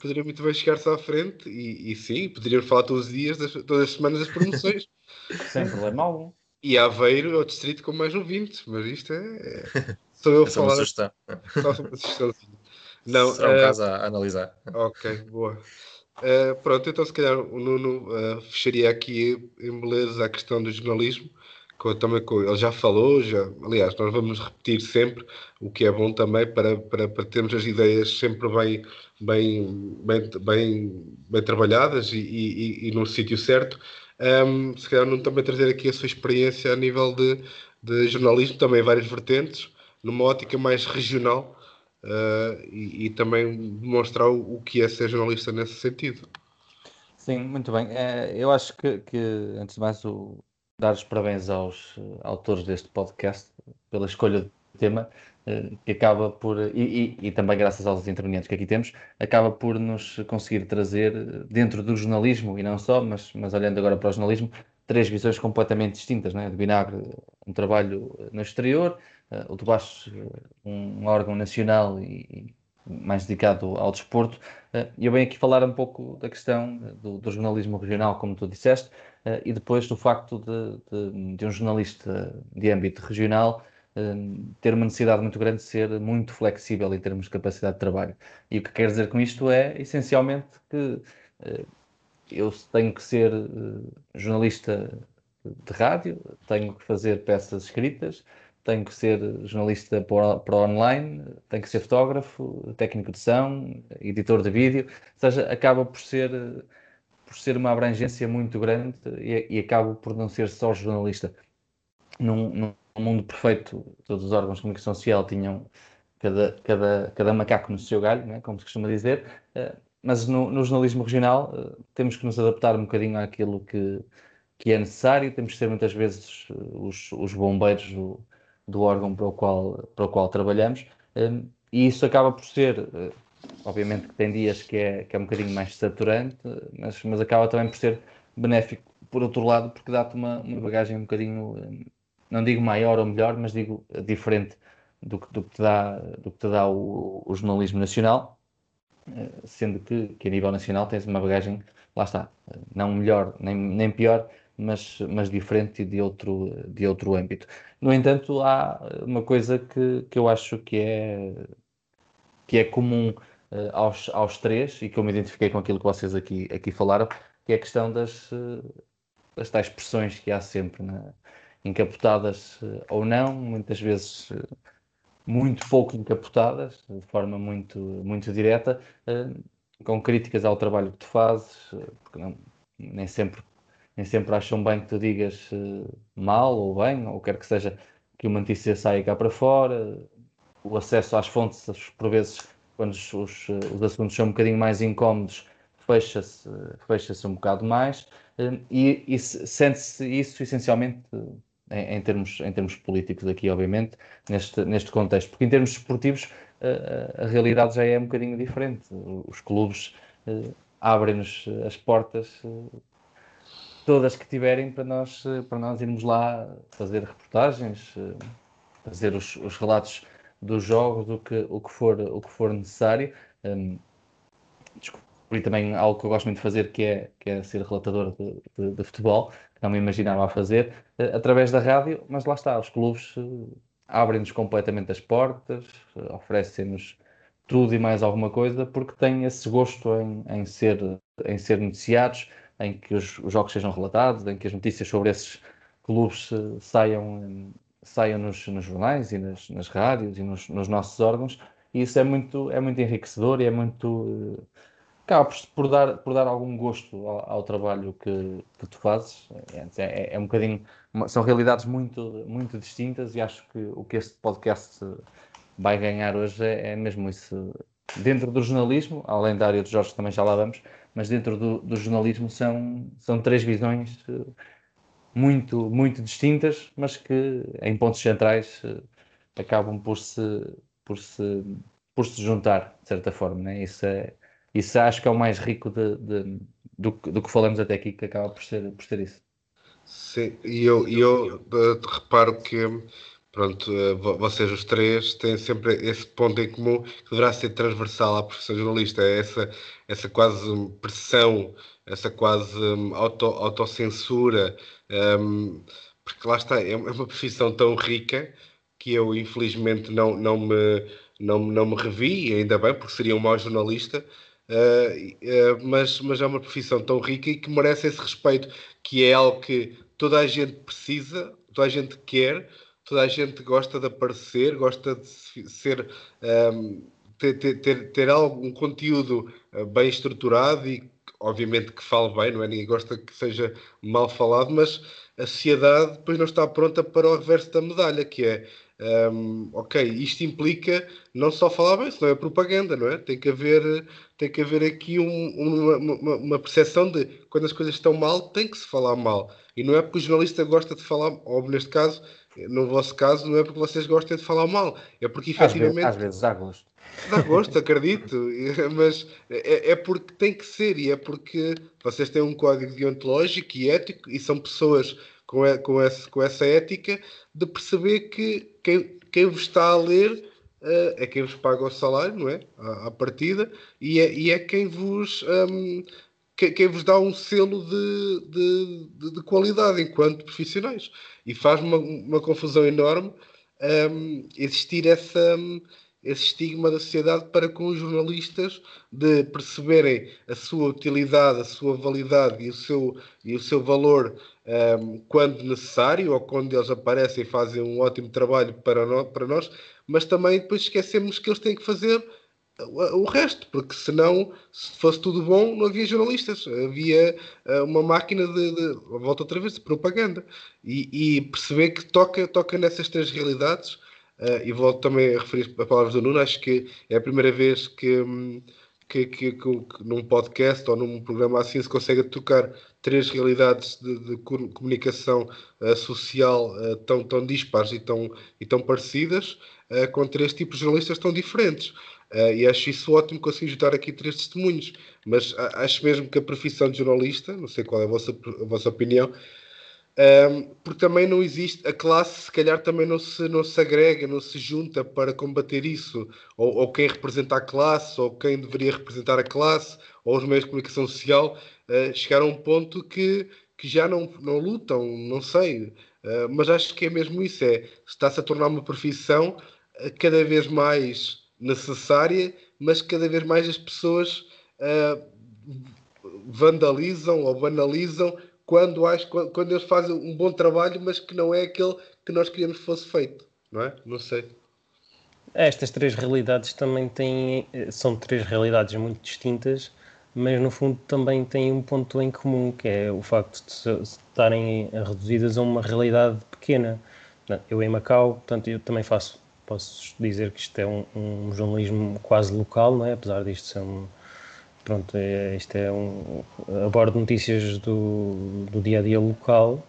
poderia muito bem chegar-se à frente e, e sim, poderiam falar todos os dias, das, todas as semanas das promoções. Sem problema algum. E Aveiro é o distrito com mais ouvintes, mas isto é. é sou eu a falar. Uma sugestão. Só uma sugestãozinha. Não, Será um uh, caso a analisar. Ok, boa. Uh, pronto, então se calhar o Nuno uh, fecharia aqui em beleza a questão do jornalismo, que também ele já falou, já, aliás, nós vamos repetir sempre, o que é bom também para, para, para termos as ideias sempre bem, bem, bem, bem, bem trabalhadas e, e, e no sítio certo. Um, se calhar não também trazer aqui a sua experiência a nível de, de jornalismo, também várias vertentes, numa ótica mais regional uh, e, e, também demonstrar o, o, que é ser jornalista nesse sentido. Sim, muito bem. É, eu acho que, que, antes de mais, o, dar os parabéns aos uh, autores deste podcast pela escolha do tema, que acaba por, e, e, e, também graças aos intervenientes que aqui temos, acaba por nos conseguir trazer, dentro do jornalismo, e não só, mas, mas olhando agora para o jornalismo, três visões completamente distintas. Né? De Vinagre, um trabalho no exterior, uh, o de Baixo, um órgão nacional e, e mais dedicado ao desporto. Uh, eu venho aqui falar um pouco da questão do, do jornalismo regional, como tu disseste, uh, e depois do facto de, de, de um jornalista de âmbito regional ter uma necessidade muito grande de ser muito flexível em termos de capacidade de trabalho. E o que quer dizer com isto é, essencialmente, que eu tenho que ser jornalista de rádio, tenho que fazer peças escritas, tenho que ser jornalista para, online, tenho que ser fotógrafo, técnico de som, editor de vídeo, ou seja, acaba por ser, por ser uma abrangência muito grande e, e acabo por não ser só jornalista. Num mundo perfeito, todos os órgãos de comunicação social tinham cada, cada, cada macaco no seu galho, né, como se costuma dizer, eh, mas no, no jornalismo regional eh, temos que nos adaptar um bocadinho àquilo que, que é necessário, temos que ser muitas vezes os, os bombeiros do, do órgão para o qual, para o qual trabalhamos, e isso acaba por ser, obviamente que tem dias que é, que é um bocadinho mais saturante, mas, mas acaba também por ser benéfico por outro lado, porque dá-te uma, uma bagagem um bocadinho, não digo maior ou melhor, mas digo diferente do que, do que te dá, do que te dá o, o jornalismo nacional, uh, sendo que, que a nível nacional tens uma bagagem, lá está, não melhor nem, nem pior, mas, mas diferente de outro, de outro âmbito. No entanto, há uma coisa que, que eu acho que é, que é comum uh, aos, aos três e que eu me identifiquei com aquilo que vocês aqui, aqui falaram, que é a questão das, uh, das tais pressões que há sempre, né? Encapotadas uh, ou não, muitas vezes muito pouco encapotadas, de forma muito, muito direta, com críticas ao trabalho que tu fazes, porque não, nem sempre nem sempre acham bem que tu digas mal ou bem, ou quer que seja que uma notícia saia cá para fora. O acesso às fontes, por vezes, quando os, os, eh, os assuntos são um bocadinho mais incómodos, fecha-se fecha um bocado mais. E, e sente-se isso essencialmente em, em, termos, em termos políticos aqui, obviamente, neste, neste contexto. Porque em termos esportivos a, a realidade já é um bocadinho diferente. Os clubes abrem-nos as portas todas que tiverem para nós, eh, para nós irmos lá fazer reportagens, eh, fazer os, os relatos dos jogos, o que, o que, for, o que for necessário. Um, descobri também algo que eu gosto muito de fazer, que é, que é ser relatador de, de, de futebol, que não me imaginava a fazer, uh, através da rádio, mas lá está, os clubes uh, abrem-nos completamente as portas, oferecem-nos tudo e mais alguma coisa, porque têm esse gosto em, em, ser, em ser noticiados, em que os, os, jogos sejam relatados, em que as notícias sobre esses clubes saiam, saiam nos, nos, jornais e nas, nas rádios e nos, nos, nossos órgãos, e isso é muito, é muito enriquecedor e é muito. Acaba por, dar, por dar algum gosto ao, ao trabalho que, que, tu fazes. É, é, é um bocadinho. São realidades muito, muito distintas e acho que o que este podcast vai ganhar hoje é, é mesmo isso. Dentro do jornalismo, além da área dos Jorge também já lá vamos, mas dentro do, do jornalismo são, são três visões eh, muito, muito distintas, mas que em pontos centrais eh, acabam por se, por se, por se juntar, de certa forma. Né? Isso, é, isso acho que é o mais rico de, de, do, do que falamos até aqui, que acaba por ser, por ser isso. Sim, e eu, eu, eu reparo que pronto, eh, vocês os três têm sempre esse ponto em comum que deverá ser transversal à profissão jornalista, é essa, essa quase pressão, essa quase hum, auto, autocensura, um, porque lá está, é, é uma profissão tão rica que eu infelizmente não, não, me, não, não me revi, ainda bem, porque seria um mau jornalista, uh, uh, mas, mas é uma profissão tão rica e que merece esse respeito, que é algo que toda a gente precisa, toda a gente quer, toda a gente gosta de aparecer, gosta de ser um, ter, ter, ter, ter algum conteúdo eh, bem estruturado e obviamente que fale bem, não é? Ninguém gosta que seja mal falado, mas a sociedade depois não está pronta para o reverso da medalha, que é um, ok, isto implica não só falar bem, senão é propaganda, não é? Tem que haver, tem que haver aqui um, uma, uma, uma percepção de quando as coisas estão mal, tem que se falar mal. E não é porque o jornalista gosta de falar, ou neste caso, no vosso caso, não é porque vocês gostem de falar mal, é porque efetivamente. Às vezes, às vezes há gosto. Dá gosto, acredito, mas é, é, porque tem que ser e é porque vocês têm um código deontológico e ético e são pessoas com, com, esse, com essa ética de perceber que quem, quem vos está a ler uh, é quem vos paga o salário, não é? À, à partida, e é, e é quem vos. Um, quem, quem vos dá um selo de, de, de, de qualidade enquanto profissionais. E faz uma, uma confusão enorme um, existir essa, esse estigma da sociedade para com os jornalistas de perceberem a sua utilidade, a sua validade e o seu, e o seu valor um, quando necessário ou quando eles aparecem e fazem um ótimo trabalho para, no, para nós, mas também depois esquecemos que eles têm que fazer o resto, porque senão, se fosse tudo bom, não havia jornalistas, havia uh, uma máquina de, de, volta outra vez, de propaganda. E, e, perceber que toca, toca nessas três realidades, uh, e volto também a referir a palavras do Nuno, acho que é a primeira vez que, que, que, que, num podcast ou num programa assim se consegue tocar três realidades de, de comunicação uh, social tão, tão dispares e tão, e tão parecidas, com três tipos de jornalistas tão diferentes. Uh, e acho isso ótimo conseguir juntar aqui três testemunhos. Mas acho mesmo que a profissão de jornalista, não sei qual é a vossa, a vossa opinião, um, porque também não existe, a classe se calhar também não se, não se agrega, não se junta para combater isso, ou, ou quem representa a classe, ou quem deveria representar a classe, ou os meios de comunicação social, uh, chegaram a um ponto que, que já não, não lutam, não sei, uh, mas acho que é mesmo isso, é, está-se a tornar uma profissão cada vez mais necessária, mas cada vez mais as pessoas uh, vandalizam ou banalizam quando, quando, quando eles fazem um bom trabalho, mas que não é aquele que nós queríamos que fosse feito, não é? Não sei. Estas três realidades também têm, são três realidades muito distintas, mas no fundo também têm um ponto em comum, que é o facto de estarem reduzidas a uma realidade pequena. Eu em Macau, portanto, eu também faço posso dizer que isto é um, um jornalismo quase local, não é? apesar disto ser um. Pronto, é, isto é um. abordo notícias do, do dia a dia local.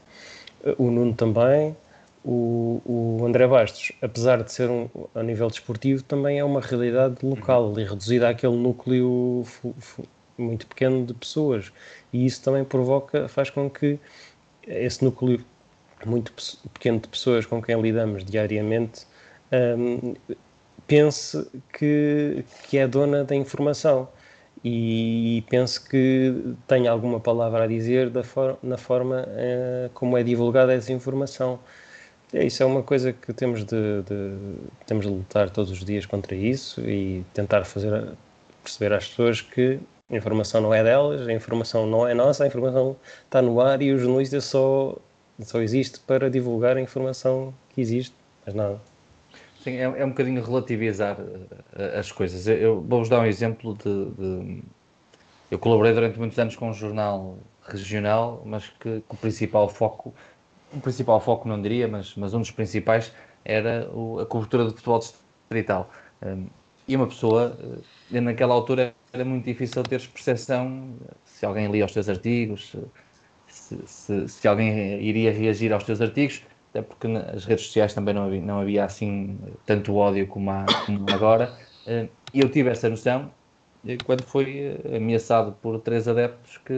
O Nuno também. O, o André Bastos, apesar de ser um, a nível desportivo, também é uma realidade local, ali reduzida àquele núcleo muito pequeno de pessoas. E isso também provoca, faz com que esse núcleo muito pequeno de pessoas com quem lidamos diariamente um, pense que, que é dona da informação e pense que tem alguma palavra a dizer da for na forma uh, como é divulgada essa informação. É, isso é uma coisa que temos de, de, temos de lutar todos os dias contra isso e tentar fazer perceber às pessoas que a informação não é delas, a informação não é nossa, a informação está no ar e o jornalista só, só existe para divulgar a informação que existe, mas nada. É, é um bocadinho relativizar uh, as coisas. Eu, vou-vos dar um exemplo de, de, Eu colaborei durante muitos anos com um jornal regional, mas que, que o principal foco, o principal foco não diria, mas, mas um dos principais era o, a cobertura do futebol distrital. Um, e uma pessoa, uh, naquela altura, era muito difícil ter percepção se alguém lia os teus artigos, se, se, se alguém iria reagir aos teus artigos até porque nas redes sociais também não havia, não havia assim tanto ódio como há, como agora. Eh, e eu tive essa noção eh, quando eh, ameaçado por três adeptos que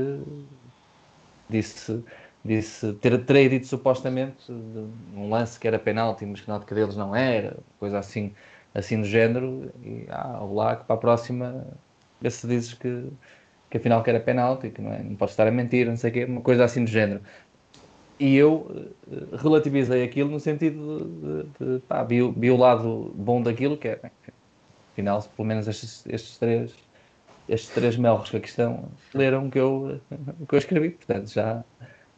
disse, disse ter, terei dito supostamente um lance que era penalti, mas que na ótica deles não era, coisa assim, assim do género. E ah, lá que para a próxima vê se dizes que, que afinal que era penalti, que não, é, não pode estar a mentir, não sei o quê, uma coisa assim do género. E eu uh, relativizei aquilo no sentido de, de, pá, vi, vi, o lado bom daquilo, que é, afinal, pelo menos estes, estes três estes três melros que aqui estão leram o que eu, o que eu escrevi, portanto já,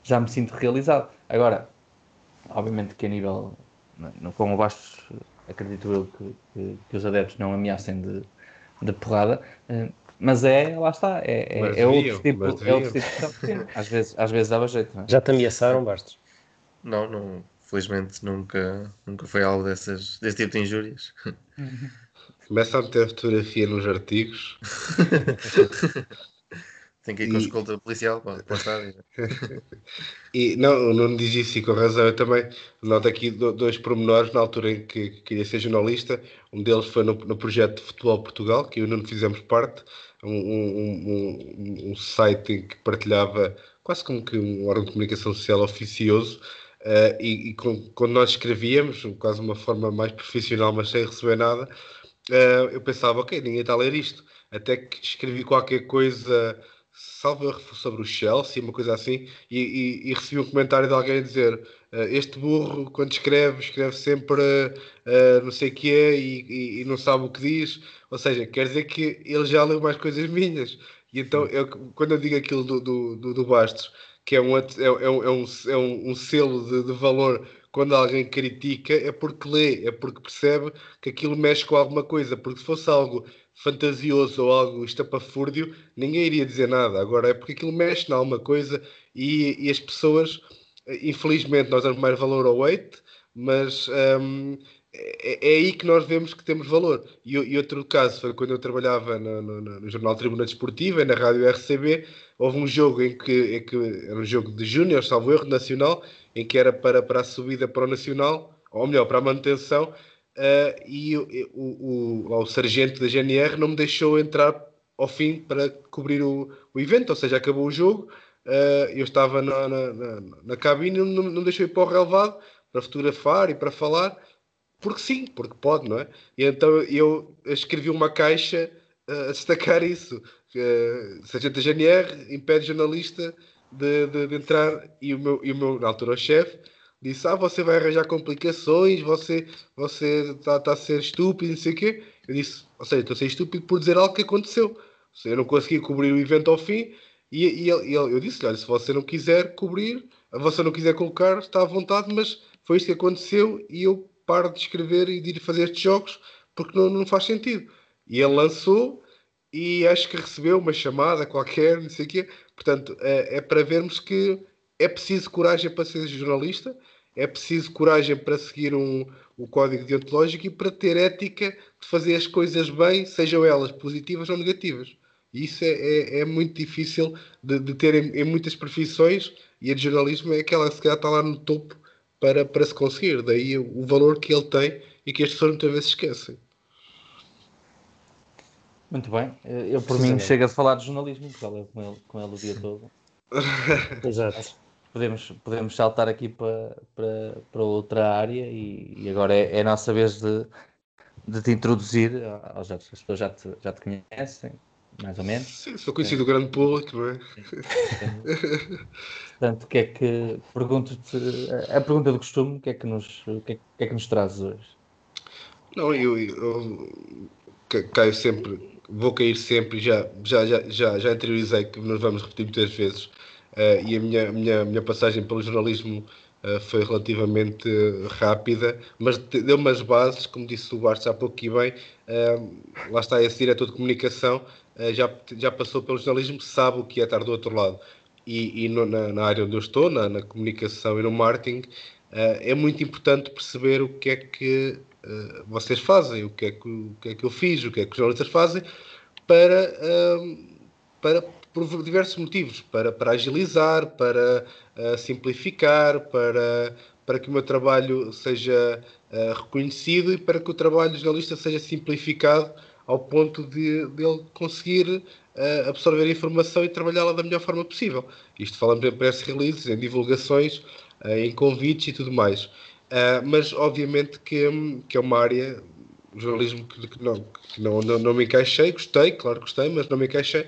já me sinto realizado. Agora, obviamente que a nível, no quão abaixo, acredito eu que, que, que, os adeptos não ameacem de, de porrada, uh, mas é, lá está, é, é, é outro tipo, é outro tipo de às vezes, às vezes dava jeito. É? Já te ameaçaram, Bastos? Não, não, felizmente nunca, nunca foi algo dessas, desse tipo de injúrias. Começa a meter fotografia nos artigos. Tem que ir com e... escolta policial para, para estar. e não, não diz isso e com razão. Eu também noto aqui dois pormenores na altura em que queria ser jornalista. Um deles foi no, no projeto de Futebol Portugal, que eu e o Nuno fizemos parte, um, um, um, um site que partilhava quase como que um órgão de comunicação social oficioso. Uh, e, e com, quando nós escrevíamos, quase uma forma mais profissional, mas sem receber nada, uh, eu pensava, ok, ninguém está a ler isto. Até que escrevi qualquer coisa salvo sobre o Chelsea, uma coisa assim, e, e, e, recebi um comentário de alguém a dizer este burro, quando escreve, escreve sempre uh, não sei o que é e, e, não sabe o que diz. Ou seja, quer dizer que ele já leu mais coisas minhas. E então, eu, quando eu digo aquilo do, do, do, do Bastos, que é um, é, é, um, é um, é um, um selo de, de valor quando alguém critica, é porque lê, é porque percebe que aquilo mexe com alguma coisa. Porque se fosse algo fantasioso ou algo estapafúrdio, ninguém iria dizer nada. Agora é porque aquilo mexe em alguma coisa e, e as pessoas, infelizmente, nós damos mais valor ao weight, mas um, é, é, aí que nós vemos que temos valor. E, e outro caso foi quando eu trabalhava no, no, no, Jornal Tribuna Desportiva, na Rádio RCB, houve um jogo em que, em que era um jogo de júnior, salvo erro, nacional, em que era para, para a subida para o nacional, ou melhor, para a manutenção, uh, e o, o, o, o, sargento da GNR não me deixou entrar ao fim para cobrir o, o evento, ou seja, acabou o jogo, uh, eu estava na, na, na, na cabine e não, não deixou ir para o relevado para fotografar e para falar, porque sim, porque pode, não é? E então eu escrevi uma caixa uh, a destacar isso. Uh, sargento GNR impede jornalista de, de, de, entrar e o meu, e o meu na altura o chefe disse, ah, você vai arranjar complicações, você você está tá a ser estúpido, não sei o quê. Eu disse, ou seja, estou a ser estúpido por dizer algo que aconteceu. Eu não consegui cobrir o evento ao fim e, e, ele, eu disse-lhe, olha, se você não quiser cobrir, você não quiser colocar, está à vontade, mas foi isto que aconteceu e eu paro de escrever e de ir fazer estes jogos porque não, não faz sentido. E ele lançou e acho que recebeu uma chamada qualquer, não sei o quê. Portanto, é, é para vermos que é preciso coragem para ser jornalista, é preciso coragem para seguir um, o código deontológico e para ter ética de fazer as coisas bem, sejam elas positivas ou negativas. E isso é, é, é muito difícil de, de ter em, em, muitas profissões e a de jornalismo é aquela que se calhar está lá no topo para, para se conseguir. Daí o valor que ele tem e que as pessoas muitas vezes esquecem. Muito bem. Eu, por mim, chego a falar de jornalismo, porque eu com ele, com ele o dia todo. Exato podemos, podemos saltar aqui para, para, para outra área e, e agora é, é, a nossa vez de, de te introduzir aos outros. As pessoas já te, já te conhecem, mais ou menos. Sim, sou conhecido do grande público, não é? Portanto, o que é que pergunto-te a pergunta do costume, o que é que nos, que é, que é que nos trazes hoje? Não, eu, eu, eu caio sempre, vou cair sempre, já, já, já, já, já interiorizei que nos vamos repetir muitas vezes. Uh, e a minha, minha, minha passagem pelo jornalismo uh, foi relativamente rápida, mas deu-me as bases, como disse o Bastos há pouco e bem, uh, lá está esse diretor de comunicação, já, já passou pelo jornalismo, sabe o que é estar do outro lado. E, e no, na, na, área onde eu estou, na, na comunicação e no marketing, é muito importante perceber o que é que uh, vocês fazem, o que, é que, o que é que eu fiz, o que é que os jornalistas fazem, para, uh, para por diversos motivos, para, para agilizar, para simplificar, para, para que o meu trabalho seja reconhecido e para que o trabalho do jornalista seja simplificado ao ponto de, de ele conseguir absorver a informação e trabalhá-la da melhor forma possível. Isto falamos em press releases, em divulgações, em convites e tudo mais. Uh, mas obviamente que, que é uma área, jornalismo que, que, não, que não, não, não, me encaixei, gostei, claro que gostei, mas não me encaixei.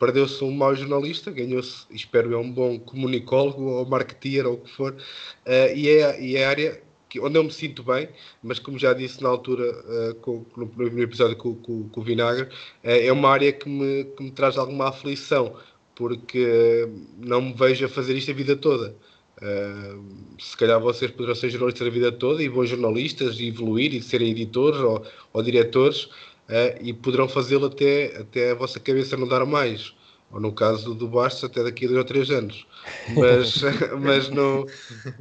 Perdeu-se um mau jornalista, ganhou-se, espero eu, um bom comunicólogo ou marketeer ou o que for, uh, e, é, e é a área que, onde eu me sinto bem, mas como já disse na altura, uh, com, no primeiro episódio com, com, com o Vinagre, é uma área que me, que me traz alguma aflição, porque não me vejo a fazer isto a vida toda. Uh, se calhar vocês poderão ser jornalistas a vida toda e bons jornalistas e evoluir e serem editores ou, ou diretores uh, e poderão fazê-lo até, até a vossa cabeça não dar mais. Ou no caso do Bastos, até daqui a dois ou três anos. Mas, mas no,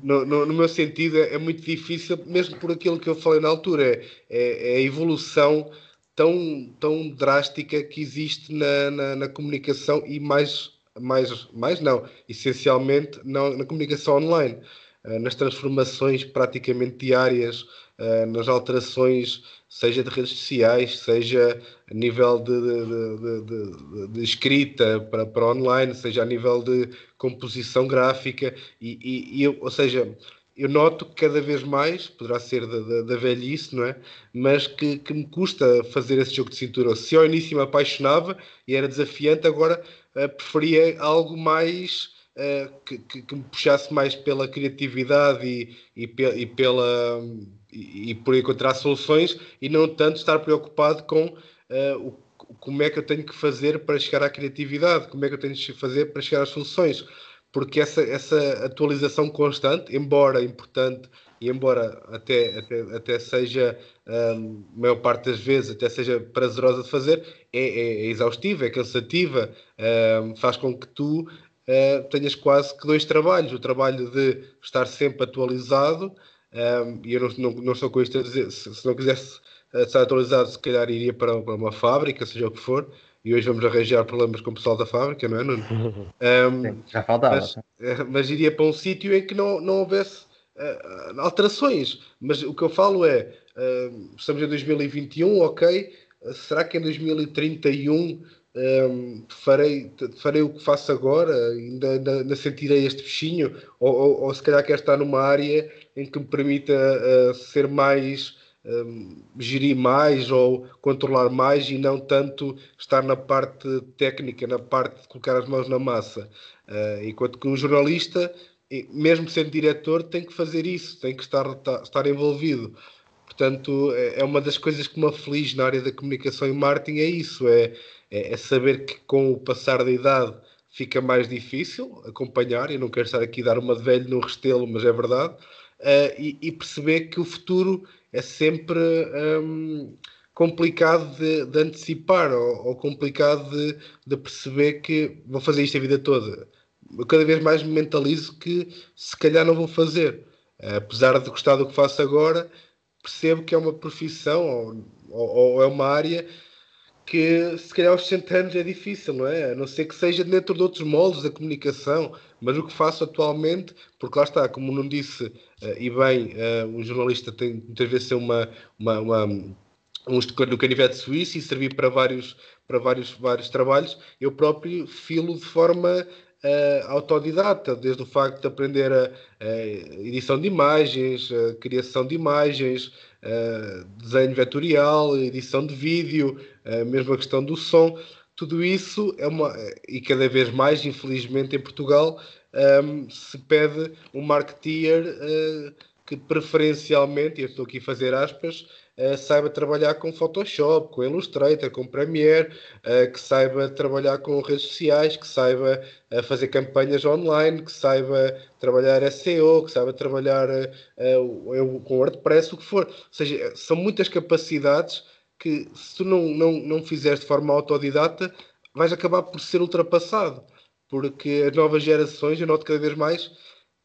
no, no, no, meu sentido é, é, muito difícil, mesmo por aquilo que eu falei na altura, é, é, é a evolução tão, tão drástica que existe na, na, na comunicação e mais mais, mais não, essencialmente na, na comunicação online, uh, nas transformações praticamente diárias, uh, nas alterações, seja de redes sociais, seja a nível de, de, de, de escrita para, para online, seja a nível de composição gráfica, e, e, e eu, ou seja, eu noto que cada vez mais, poderá ser da, da, da velhice, não é? Mas que, que, me custa fazer esse jogo de cintura. Se ao início me apaixonava e era desafiante, agora uh, preferia algo mais uh, que, que, que, me puxasse mais pela criatividade e, e, pe, e pela e, e, por encontrar soluções e não tanto estar preocupado com uh, o, como é que eu tenho que fazer para chegar à criatividade, como é que eu tenho que fazer para chegar às soluções porque essa, essa atualização constante, embora importante e embora até, até, até seja, um, maior parte das vezes, até seja prazerosa de fazer, é, é, é exaustiva, é cansativa, um, faz com que tu uh, tenhas quase que dois trabalhos. O trabalho de estar sempre atualizado, e eu não, não, não estou com isto a dizer, se, se não quisesse uh, estar atualizado, se calhar iria para, para uma fábrica, seja o que for, e hoje vamos arranjar problemas com o pessoal da fábrica, não é, Nuno? Um, já faltava. Mas, eh, mas, iria para um sítio em que não, não houvesse uh, alterações. Mas o que eu falo é, uh, estamos em 2021, ok, será que em 2031 um, farei, farei o que faço agora? Ainda, ainda, ainda sentirei este bichinho? Ou, ou, ou, se calhar quero estar numa área em que me permita uh, ser mais um, gerir mais ou controlar mais e não tanto estar na parte técnica, na parte de colocar as mãos na massa. Uh, enquanto que um jornalista, mesmo sendo diretor, tem que fazer isso, tem que estar, estar envolvido. Portanto, é, é uma das coisas que me aflige na área da comunicação e marketing, é isso, é, é, é saber que com o passar da idade fica mais difícil acompanhar, e não quero estar aqui a dar uma de velho no restelo, mas é verdade, uh, e, e perceber que o futuro é sempre um, complicado de, de antecipar ou, ou complicado de, de, perceber que vou fazer isto a vida toda. Eu cada vez mais me mentalizo que se calhar não vou fazer. Apesar de gostar do que faço agora, percebo que é uma profissão ou, ou, ou é uma área que se calhar aos 60 anos é difícil, não é? A não ser que seja dentro de outros moldes da comunicação, mas o que faço atualmente, porque lá está, como não disse, uh, e bem, uh, um jornalista tem muitas vezes ser uma, uma, uma um no canivete suíço e servir para vários, para vários, vários trabalhos, eu próprio filo de forma uh, autodidata, desde o facto de aprender a, a edição de imagens, a criação de imagens, uh, desenho vetorial, edição de vídeo, uh, mesmo a questão do som, tudo isso é uma. E cada vez mais, infelizmente, em Portugal, um, se pede um marketeer uh, que preferencialmente, e eu estou aqui a fazer aspas, uh, saiba trabalhar com Photoshop, com Illustrator, com Premiere, uh, que saiba trabalhar com redes sociais, que saiba uh, fazer campanhas online, que saiba trabalhar SEO, que saiba trabalhar com WordPress, o que for. Ou seja, são muitas capacidades que se tu não, não, não fizeres de forma autodidata, vais acabar por ser ultrapassado. Porque as novas gerações, eu noto cada vez mais,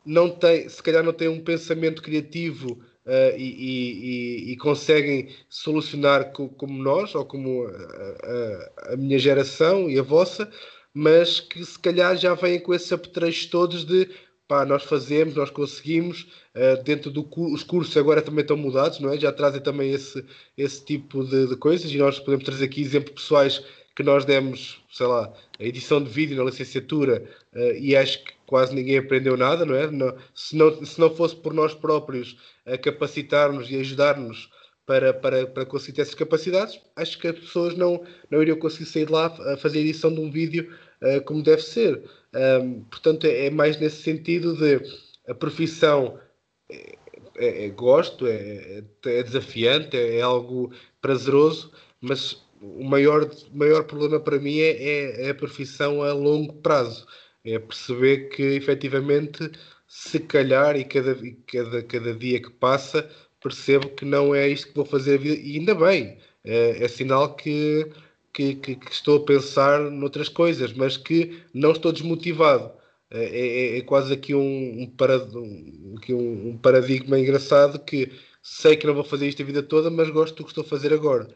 não tem, se calhar não têm um pensamento criativo uh, e, e, e, conseguem solucionar co, como nós, ou como a, a, a, minha geração e a vossa, mas que se calhar já vêm com esses apetrechos todos de pá, nós fazemos, nós conseguimos, uh, dentro dos do, cursos agora também estão mudados, não é? Já trazem também esse, esse tipo de, de coisas e nós podemos trazer aqui exemplos pessoais que nós demos, sei lá, a edição de vídeo na licenciatura uh, e acho que quase ninguém aprendeu nada, não é? Não, se, não, se não fosse por nós próprios a capacitar-nos e ajudar-nos para, para, para conseguir ter essas capacidades, acho que as pessoas não, não iriam conseguir sair de lá a fazer a edição de um vídeo uh, como deve ser. Um, portanto, é, é, mais nesse sentido de a profissão é, é, é gosto, é, é, desafiante, é, algo prazeroso, mas o maior, maior problema para mim é, é, a profissão a longo prazo. É perceber que efetivamente se calhar e cada, cada, cada dia que passa percebo que não é isto que vou fazer e ainda bem, é, é sinal que, que, que, que, estou a pensar noutras coisas, mas que não estou desmotivado. É, é, é quase aqui um, um, parad, um, um, paradigma engraçado que sei que não vou fazer isto a vida toda, mas gosto do que estou a fazer agora.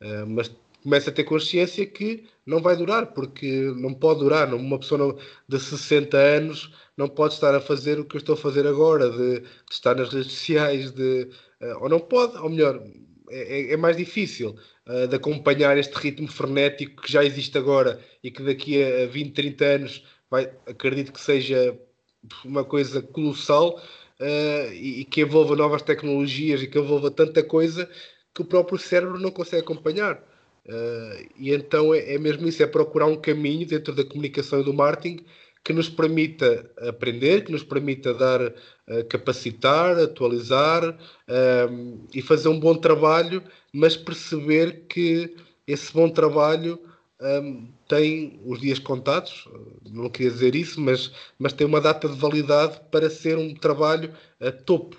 Uh, mas começa a ter consciência que não vai durar, porque não pode durar. Uma pessoa de 60 anos não pode estar a fazer o que eu estou a fazer agora, de, de estar nas redes sociais, de, uh, ou não pode, ou melhor, é, é, é mais difícil uh, de acompanhar este ritmo frenético que já existe agora e que daqui a 20, 30 anos vai, acredito que seja uma coisa colossal uh, e, e que envolva novas tecnologias e que envolva tanta coisa que o próprio cérebro não consegue acompanhar. Uh, e então é, é, mesmo isso, é procurar um caminho dentro da comunicação e do marketing que nos permita aprender, que nos permita dar, uh, capacitar, atualizar uh, e fazer um bom trabalho, mas perceber que esse bom trabalho um, tem os dias contados, não queria dizer isso, mas, mas tem uma data de validade para ser um trabalho a topo,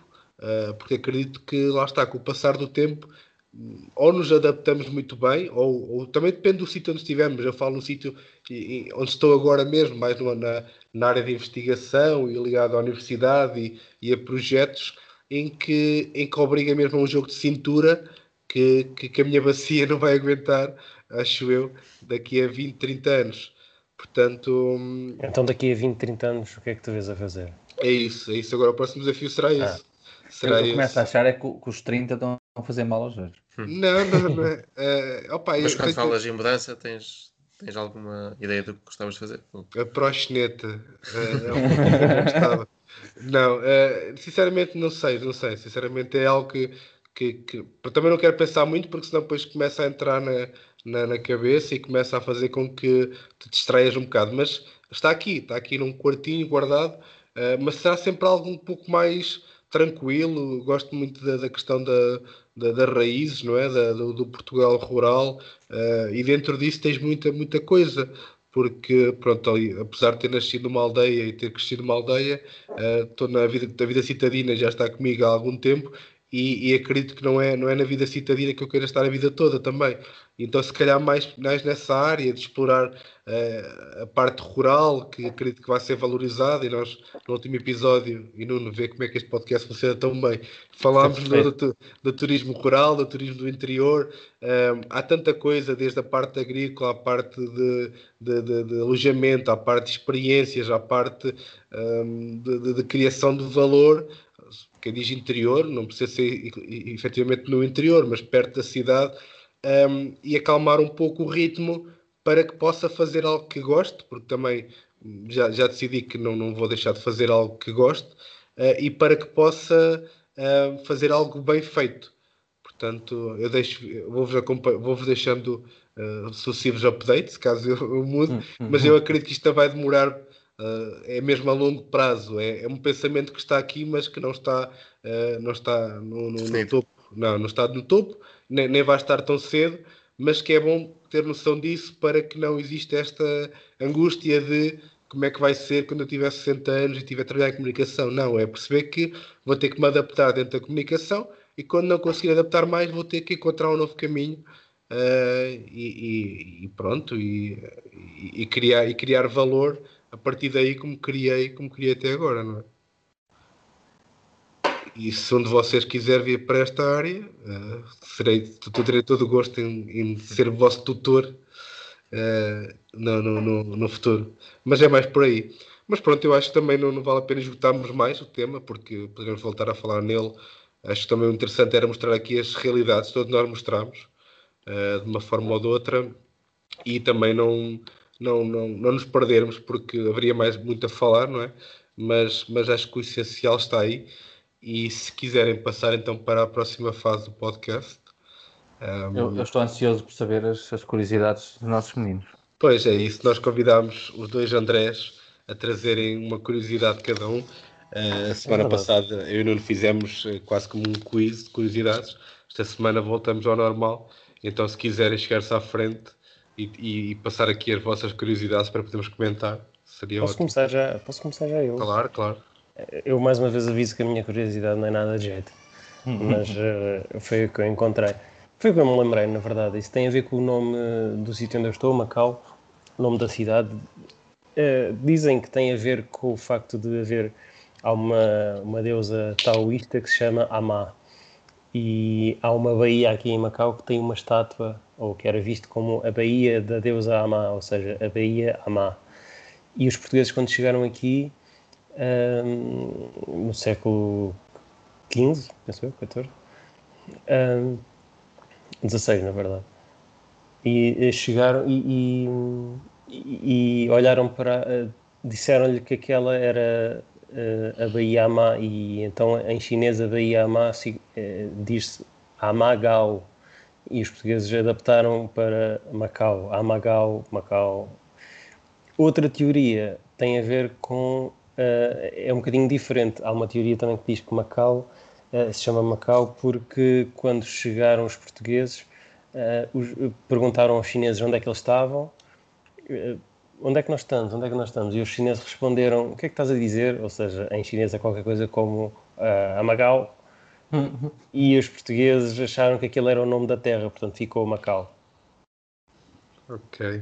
porque acredito que lá está, com o passar do tempo ou nos adaptamos muito bem, ou, ou também depende do sítio onde estivermos. Eu falo no sítio onde estou agora mesmo, mais na, na área de investigação e ligado à universidade e, e, a projetos em que, em que obriga mesmo a um jogo de cintura que, que, que, a minha bacia não vai aguentar, acho eu, daqui a 20, 30 anos. Portanto. Então, daqui a 20, 30 anos, o que é que tu vês a fazer? É isso, é isso. Agora, o próximo desafio será isso. Ah. Será eu começo a achar é que, que os 30 estão a fazer mal aos dois. Hum. Não, não, não. Uh, opa, Mas quando falas em mudança, tens, tens alguma ideia do que gostavas de fazer? A proxeneta. Uh, não, uh, sinceramente não sei, não sei. Sinceramente é algo que, que, que também não quero pensar muito porque senão depois começa a entrar na, na, na, cabeça e começa a fazer com que te distraias um bocado. Mas está aqui, está aqui num quartinho guardado, uh, mas será sempre algo um pouco mais tranquilo, gosto muito da, da questão da, da, das raízes, não é? Da, do, do, Portugal rural, uh, e dentro disso tens muita, muita coisa, porque, pronto, ali, apesar de ter nascido numa aldeia e ter crescido numa aldeia, estou uh, na vida, a vida citadina já está comigo há algum tempo, e, e, acredito que não é, não é na vida citadina que eu quero estar a vida toda também. Então, se calhar, mais, mais nessa área de explorar uh, a parte rural, que acredito que vai ser valorizada, e nós, no último episódio, e Nuno vê como é que este podcast funciona tão bem, falámos do, do, do, turismo rural, do turismo do interior. Um, há tanta coisa, desde a parte agrícola, à parte de, de, de, de alojamento, à parte de experiências, à parte um, de, de criação de valor quem diz interior, não precisa ser efetivamente no interior, mas perto da cidade, um, e acalmar um pouco o ritmo para que possa fazer algo que goste, porque também já, já decidi que não, não vou deixar de fazer algo que goste, uh, e para que possa uh, fazer algo bem feito. Portanto, eu deixo, vou-vos vou deixando uh, sucessivos updates, caso eu, eu mude, Hum, hum, mas eu acredito que isto vai demorar, uh, é mesmo a longo prazo. É, é um pensamento que está aqui, mas que não está, uh, não está no, no- no topo. Não, não está no topo, nem, nem vai estar tão cedo, mas que é bom ter noção disso para que não exista esta angústia de como é que vai ser quando eu tiver 60 anos e tiver a trabalhar em comunicação. Não, é perceber que vou ter que me adaptar dentro da comunicação e quando não conseguir adaptar mais vou ter que encontrar um novo caminho eh, e, e- e pronto e- e criar, e criar valor a partir daí como criei, como criei até agora, não é? E se um de vocês quiser vir para esta área, eh, serei, terei todo o gosto em, em ser vosso tutor eh, no, no, no, no futuro. Mas é mais por aí. Mas pronto, eu acho que também não, não vale a pena esgotarmos mais o tema, porque podemos voltar a falar nele. Acho que também o interessante era mostrar aqui as realidades, todos nós mostramos, eh, de uma forma ou de outra, e também não, não, não, não nos perdermos, porque haveria mais muito a falar, não é? Mas, mas acho que o essencial está aí. E se quiserem passar então para a próxima fase do podcast. ehm, Eu, eu estou ansioso por saber as, as curiosidades dos nossos meninos. Pois é isso, nós convidámos os dois Andrés a trazerem uma curiosidade cada um. Eh, a semana É passada eu e Nuno fizemos eh, quase como um quiz de curiosidades. Esta semana voltamos ao normal. Então, se quiserem chegar-se à frente e, e- passar aqui as vossas curiosidades para podermos comentar, seria Posso ótimo. começar já? Posso começar já eu? Claro, claro. Eu mais uma vez aviso que a minha curiosidade não é nada de jeito, mas eh, foi o que eu encontrei. Foi o que eu me lembrei, na verdade. Isso tem a ver com o nome do sítio onde eu estou, Macau, o nome da cidade. Eh, dizem que tem a ver com o facto de haver há uma, uma deusa taoísta que se chama Amá. E há uma baía aqui em Macau que tem uma estátua, ou que era visto como a baía da deusa Amá, ou seja, a baía Amá. E os portugueses, quando chegaram aqui, ahm, no século XV, penso eu, XIV, ahm, 16 na verdade, e eh, chegaram e, e- e olharam para, eh, disseram-lhe que aquela era eh, a Baía Ama e então em chinês a Ama si- eh, diz-se Amagao e os portugueses adaptaram para Macau, Amagao, Macau. Outra teoria tem a ver com. eh, é um bocadinho diferente. Há uma teoria também que diz que Macau eh, se chama Macau porque quando chegaram os portugueses os- perguntaram aos chineses onde é que eles estavam. Onde é que nós estamos? Onde é que nós estamos? E os chineses responderam: O que é que estás a dizer? Ou seja, em chinês é qualquer coisa como eh, Amagao. E os portugueses acharam que aquele era o nome da terra, portanto ficou Macau. Ok.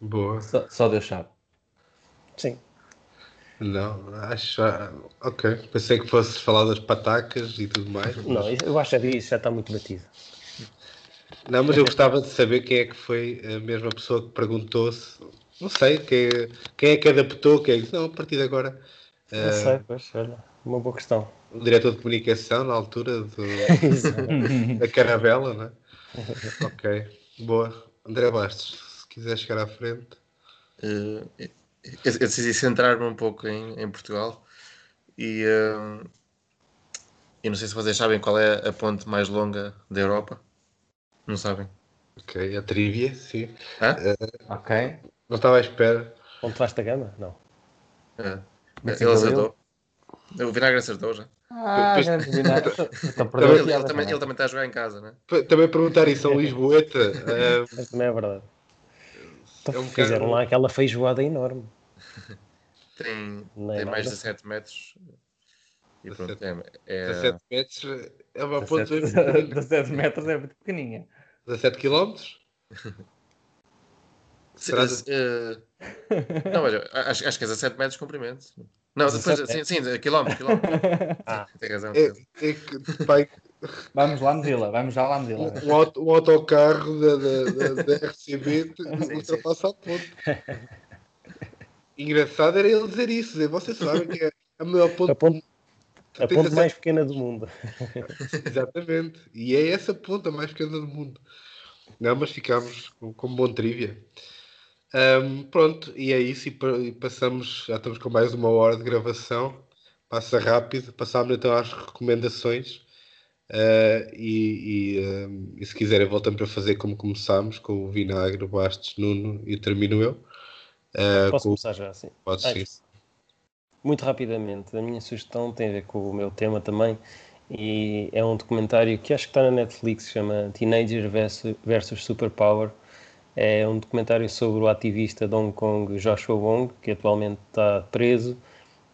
Boa. Só, só Deus sabe. Sim. Não, acho. ah, Ok. Pensei que fosses falar das patacas e tudo mais. mas- Não, eu acho que isso já está muito batido. Não, mas eu gostava de saber quem é que foi a mesma pessoa que perguntou-se. Não sei, quem, quem é que adaptou, quem é que disse, não, a partir de agora. Não sei, pois, olha, uma boa questão. O diretor de comunicação, na altura do, da caravela, né? ok, boa. André Bastos, se quiser chegar à frente. Eh, eu, eu decidi centrar-me um pouco em, em Portugal e eu não sei se vocês sabem qual é a ponte mais longa da Europa. Não sabem? Ok, a trivia, sim. Hã? Ok. Não estava à espera. Ponto Vasta Gama? Não. É. Mas Ele sim, acertou. O Vinagre acertou já. Ah, Pois- grande vinagre. Então Ele, ele também, também. ele também está a jogar em casa, né? Também perguntar isso a Lisboeta. eh, Mas também é verdade. Então É um fizeram bocado- lá aquela feijoada enorme. Tem, tem mais de nada. 17 metros. E pronto, 17 é, é, 17 metros é uma ponte 17, 17 metros é muito pequeninha. 17 km? Se- Será se- eh, não, olha, acho, acho que é 17 metros de comprimento. Não, depois, 17 sim, sim, quilómetros, quilómetros. Ah. Tem razão. É, é que, pai, Vamos lá medi-la, vamos já lá medi-la. um, auto, um autocarro da, da, da, da RCB ultrapassa a ponte. Engraçado era ele dizer isso, dizer, vocês sabem que é a maior ponte. A ponte, a tem ponte 17 mais pequena do mundo. Exatamente. E é essa ponta mais pequena do mundo. Não, mas ficámos com, com bom trivia. Ahm, pronto, e é isso. E, pa- passamos, já estamos com mais uma hora de gravação. Passa rápido. Passámos então às recomendações. Uh, e, e, e, se quiserem, voltamos a fazer como começámos, com o Vinagre, o Bastos, Nuno e termino eu. Uh, Posso com... começar já assim? Pode sim. Muito rapidamente, a minha sugestão tem a ver com o meu tema também, e é um documentário que acho que está na Netflix, chama Teenager versus, Superpower. É um documentário sobre o ativista de Hong Kong Joshua Wong, que atualmente está preso.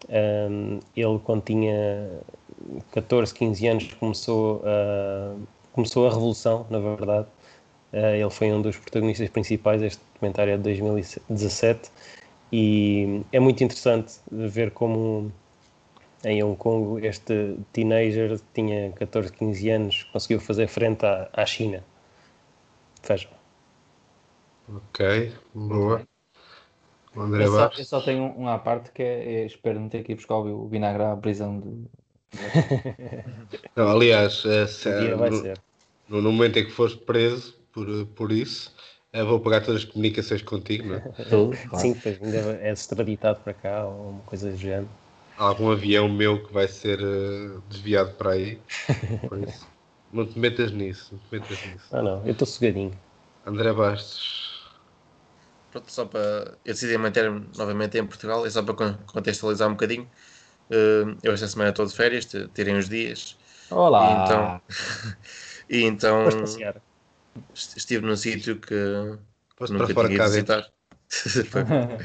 Um, ele, quando tinha 14, 15 anos, começou a, começou a revolução, na verdade. Uh, ele foi um dos protagonistas principais. Este documentário é de 2017 e é muito interessante ver como em Hong Kong este teenager tinha 14, 15 anos, conseguiu fazer frente à, à China. Vejam. Ok, boa. O André eu, só, eu só tenho um, à parte que é, é espero não ter que ir buscar o vinagre à prisão de. não, aliás, é, se, no, no, momento em que fores preso por, por isso, eu vou pagar todas as comunicações contigo, não é? Tudo, claro. Sim, pois ainda é extraditado para cá ou uma coisa do género. Há algum avião meu que vai ser uh, desviado para aí. Por isso, não te metas nisso. Não te metas nisso. Ah, não, eu estou sugadinho. André Bastos. Pronto, só para. Eu decidi manter-me novamente em Portugal e só para contextualizar um bocadinho. Uh, eu esta semana estou de férias, tirem os dias. Olá! E então. e então estive num sítio que Posso nunca tinha ido visitar.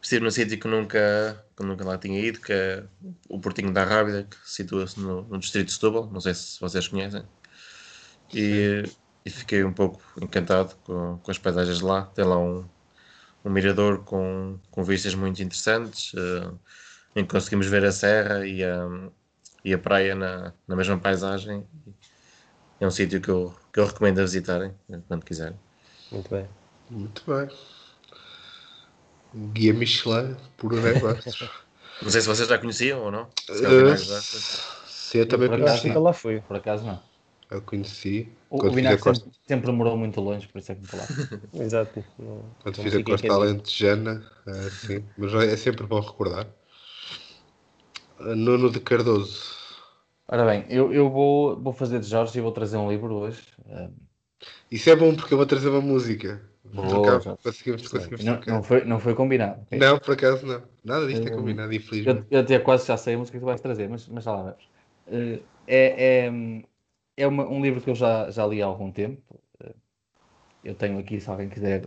estive num sítio que nunca, que nunca lá tinha ido, que é o Portinho da Rábida, que situa-se no, no, distrito de Setúbal, não sei se vocês conhecem. E, e fiquei um pouco encantado com, com, as paisagens de lá. Tem lá um, um mirador com, com vistas muito interessantes, uh, em que conseguimos ver a serra e a, e a praia na, na mesma paisagem. É um sítio que eu que eu recomendo a visitarem quando quiserem. Muito bem. Muito bem. Guia Michelin por negócios. não sei se vocês já conheciam ou não. Se uh, se eu também por conheci. Acaso, lá fui, por acaso não. Eu conheci. O, o Vinagre sempre, sempre morou muito longe, por isso é que me falar. Exato. Quando fiz a Costa Alentejana, é, sim. Mas é sempre bom recordar. Nuno de Cardoso. Ora bem, eu, eu vou, vou fazer de Jorge e vou trazer um livro hoje. Isso é bom porque eu vou trazer uma música. Boa, conseguimos, conseguimos não, não, foi, não foi combinado. Não, por acaso não. Nada disto é combinado, infelizmente. Eu, eu até quase já sei a música que tu vais trazer, mas, mas já lá vamos. Uh, é é, é uma, um livro que eu já, já li há algum tempo. Uh, eu tenho aqui, se alguém quiser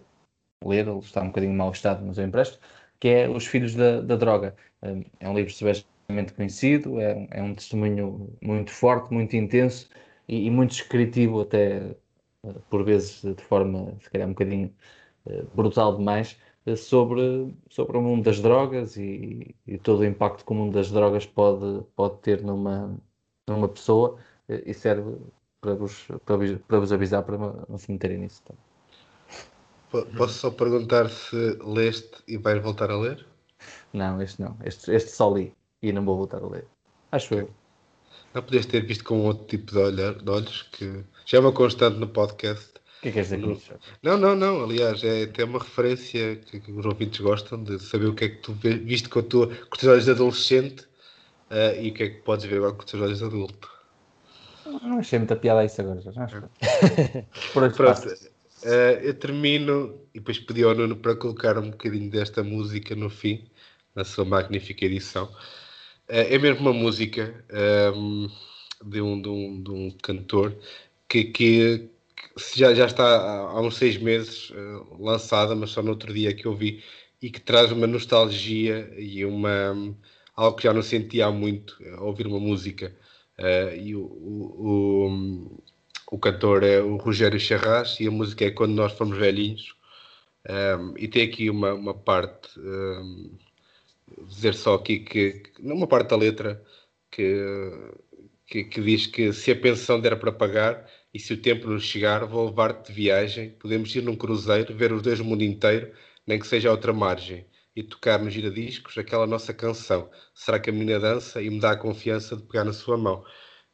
ler, ele está um bocadinho mau estado, mas eu empresto, que é Os Filhos da, da Droga. É um livro sobre conhecido, é, é, um testemunho muito forte, muito intenso e, e, muito descritivo, até por vezes de forma, se calhar, um bocadinho uh, brutal demais, uh, sobre, sobre o mundo das drogas e, e, todo o impacto que o mundo das drogas pode, pode ter numa, numa pessoa e serve para vos, para, para vos avisar para não se meterem nisso. Posso só perguntar se leste e vais voltar a ler? Não, este não. Este, este só li e não vou voltar a ler. Acho eu. Não podias ter visto com outro tipo de, olhar, de olhos que já é uma constante no podcast. O que é que queres dizer com isso? Não, não, não. Aliás, é até uma referência que, que, os ouvintes gostam de saber o que é que tu viste com, a tua, com os teus olhos de adolescente uh, e o que é que podes ver agora com os teus olhos de adulto. Não achei muita piada isso agora, já Pronto, uh, eu termino e depois pedi ao Nuno para colocar um bocadinho desta música no fim, na sua magnífica edição. É, é mesmo uma música um, de, um, de, um, de um cantor que, que, que já, já está há uns seis meses uh, lançada, mas só no outro dia que eu vi, e que traz uma nostalgia e uma algo que já não sentia há muito ao ouvir uma música. Uh, e o, o, o, o, cantor é o Rogério Charras e a música é Quando Nós Fomos Velhinhos. Um, e tem aqui uma, uma parte um, dizer só aqui que, numa parte da letra, que, que, que, diz que se a pensão der para pagar e se o tempo nos chegar, vou levar-te de viagem. Podemos ir num cruzeiro, ver os dois o mundo inteiro, nem que seja a outra margem, e tocar nos giradiscos aquela nossa canção. Será que a menina dança e me dá a confiança de pegar na sua mão?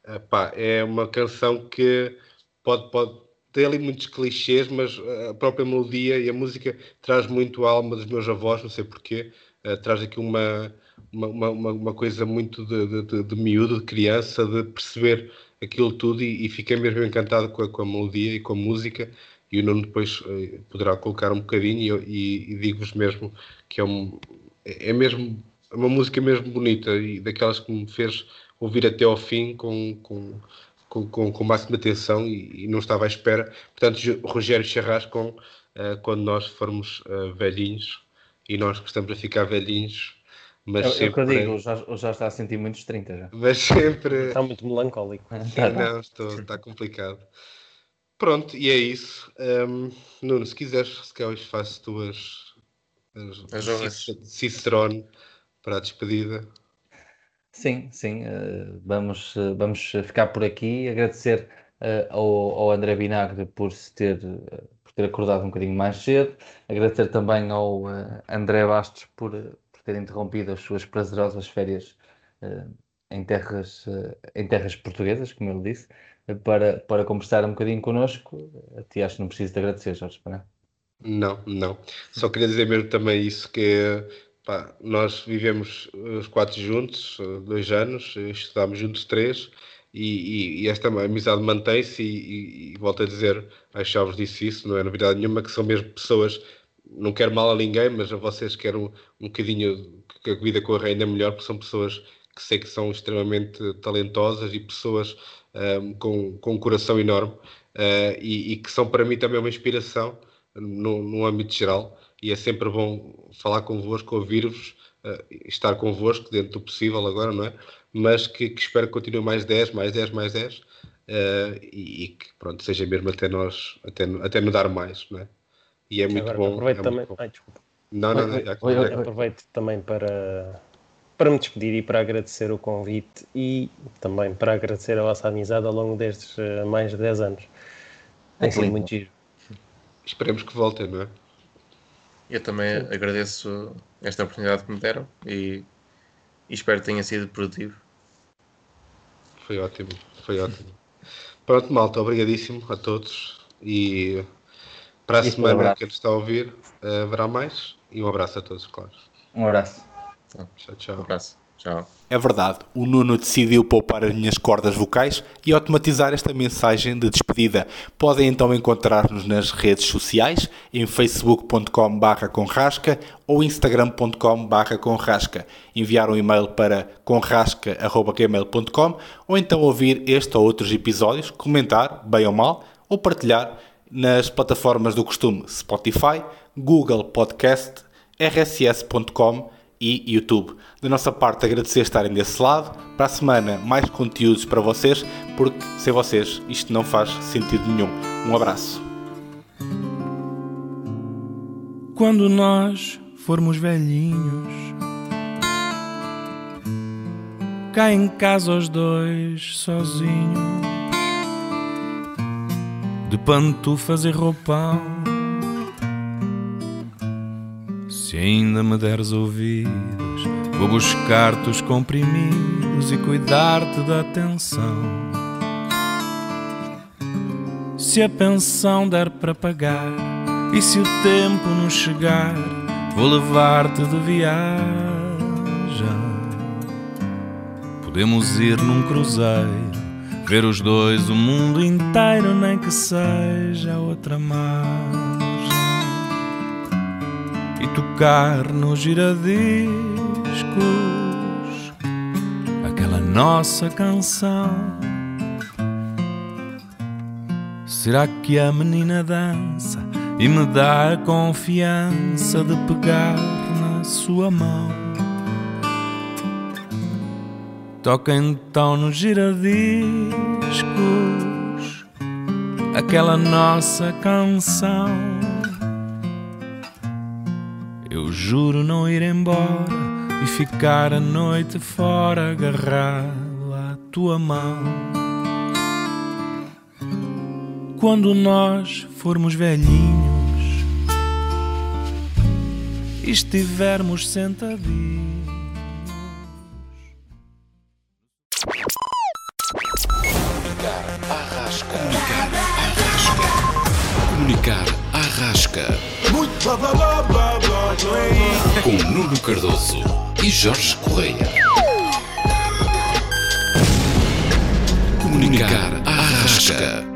Epá, é uma canção que pode, pode ter ali muitos clichês, mas a própria melodia e a música traz muito a alma dos meus avós, não sei porquê uh, traz aqui uma, uma, uma, uma coisa muito de, de, de, miúdo, de criança, de perceber aquilo tudo e, e fiquei mesmo encantado com a, com a, melodia e com a música e o Nuno depois eh, poderá colocar um bocadinho e, e digo-vos mesmo que é, um, é mesmo uma música mesmo bonita e daquelas que me fez ouvir até ao fim com, com, com, com, com máxima atenção e, e, não estava à espera. Portanto, Rogério Charras com uh, quando nós formos uh, velhinhos e nós que estamos a ficar velhinhos. Mas é, sempre... é o que eu digo, já, já está a sentir muitos 30 já. Mas sempre. Está muito melancólico. não, estou, está complicado. Pronto, e é isso. Um, Nuno, se quiseres, se queres, faço tuas as, as Cicerone para a despedida. Sim, sim, uh, vamos, uh, vamos ficar por aqui. Agradecer uh, ao, ao André Vinagre por se ter, por ter acordado um bocadinho mais cedo. Agradecer também ao André Bastos por, por ter interrompido as suas prazerosas férias em, terras, em terras portuguesas, como ele disse, para, para conversar um bocadinho connosco. A ti acho que não preciso de agradecer, Jorge, para não, não. Só queria dizer mesmo também isso, que pá, nós vivemos os quatro juntos, dois anos, estudámos juntos três, e, e, e esta amizade mantém-se e, e, volto a dizer, já vos disse isso, não é novidade nenhuma, que são mesmo pessoas, não quero mal a ninguém, mas a vocês quero um, um bocadinho que a vida corra ainda melhor, porque são pessoas que sei que são extremamente talentosas e pessoas um, com, com um coração enorme uh, e, e, que são para mim também uma inspiração no, no âmbito geral e é sempre bom falar convosco, ouvir-vos, uh, estar convosco dentro do possível agora, não é? Mas que, que espero que continue mais 10, mais 10, mais 10 uh, e, e, que pronto, seja mesmo até nós, até, até no dar mais, não é? E é muito agora, bom. Aproveito é também. Ai, desculpa. Não, não, não. Oi, aproveito também para para me despedir e para agradecer o convite e também para agradecer a vossa amizade ao longo destes uh, mais de 10 anos. Tem sido muito giro. Esperemos que voltem, não é? Eu também Sim. agradeço esta oportunidade que me deram e, e, espero que tenha sido produtivo. Foi ótimo, foi ótimo. Pronto, malta, obrigadíssimo a todos e para a semana que nos está a ouvir haverá mais e um abraço a todos, claro. Um abraço. Tchau, tchau. Um abraço. Tchau. É verdade, o Nuno decidiu poupar as minhas cordas vocais e automatizar esta mensagem de despedida. Podem então encontrar-nos nas redes sociais, em facebook.com.br conrasca ou instagram.com.br conrasca. Enviar um e-mail para conrasca.gmail.com ou então ouvir este ou outros episódios, comentar, bem ou mal, ou partilhar nas plataformas do costume Spotify, Google Podcast, rss.com e YouTube. Da nossa parte, agradecer estarem desse lado. Para a semana, mais conteúdos para vocês, porque sem vocês isto não faz sentido nenhum. Um abraço. Quando nós formos velhinhos, cá em casa os dois sozinhos, de pantufas e roupão Se ainda me deres ouvidos, vou buscar-te os comprimidos e cuidar-te da atenção. Se a pensão der para pagar e se o tempo não chegar, vou levar-te de viagem. Podemos ir num cruzeiro, ver os dois o mundo inteiro, nem que seja outra mar e tocar nos giradiscos aquela nossa canção. Será que a menina dança e me dá a confiança de pegar na sua mão? Toca então nos giradiscos aquela nossa canção. Juro não ir embora e ficar a noite fora agarrado à tua mão. Quando nós formos velhinhos e estivermos sentadinhos. Comunicar arrasca. Comunicar arrasca. Muito blá blá blá blá blá blá. Com Nuno Cardoso e Jorge Correia. Comunicar à rasca.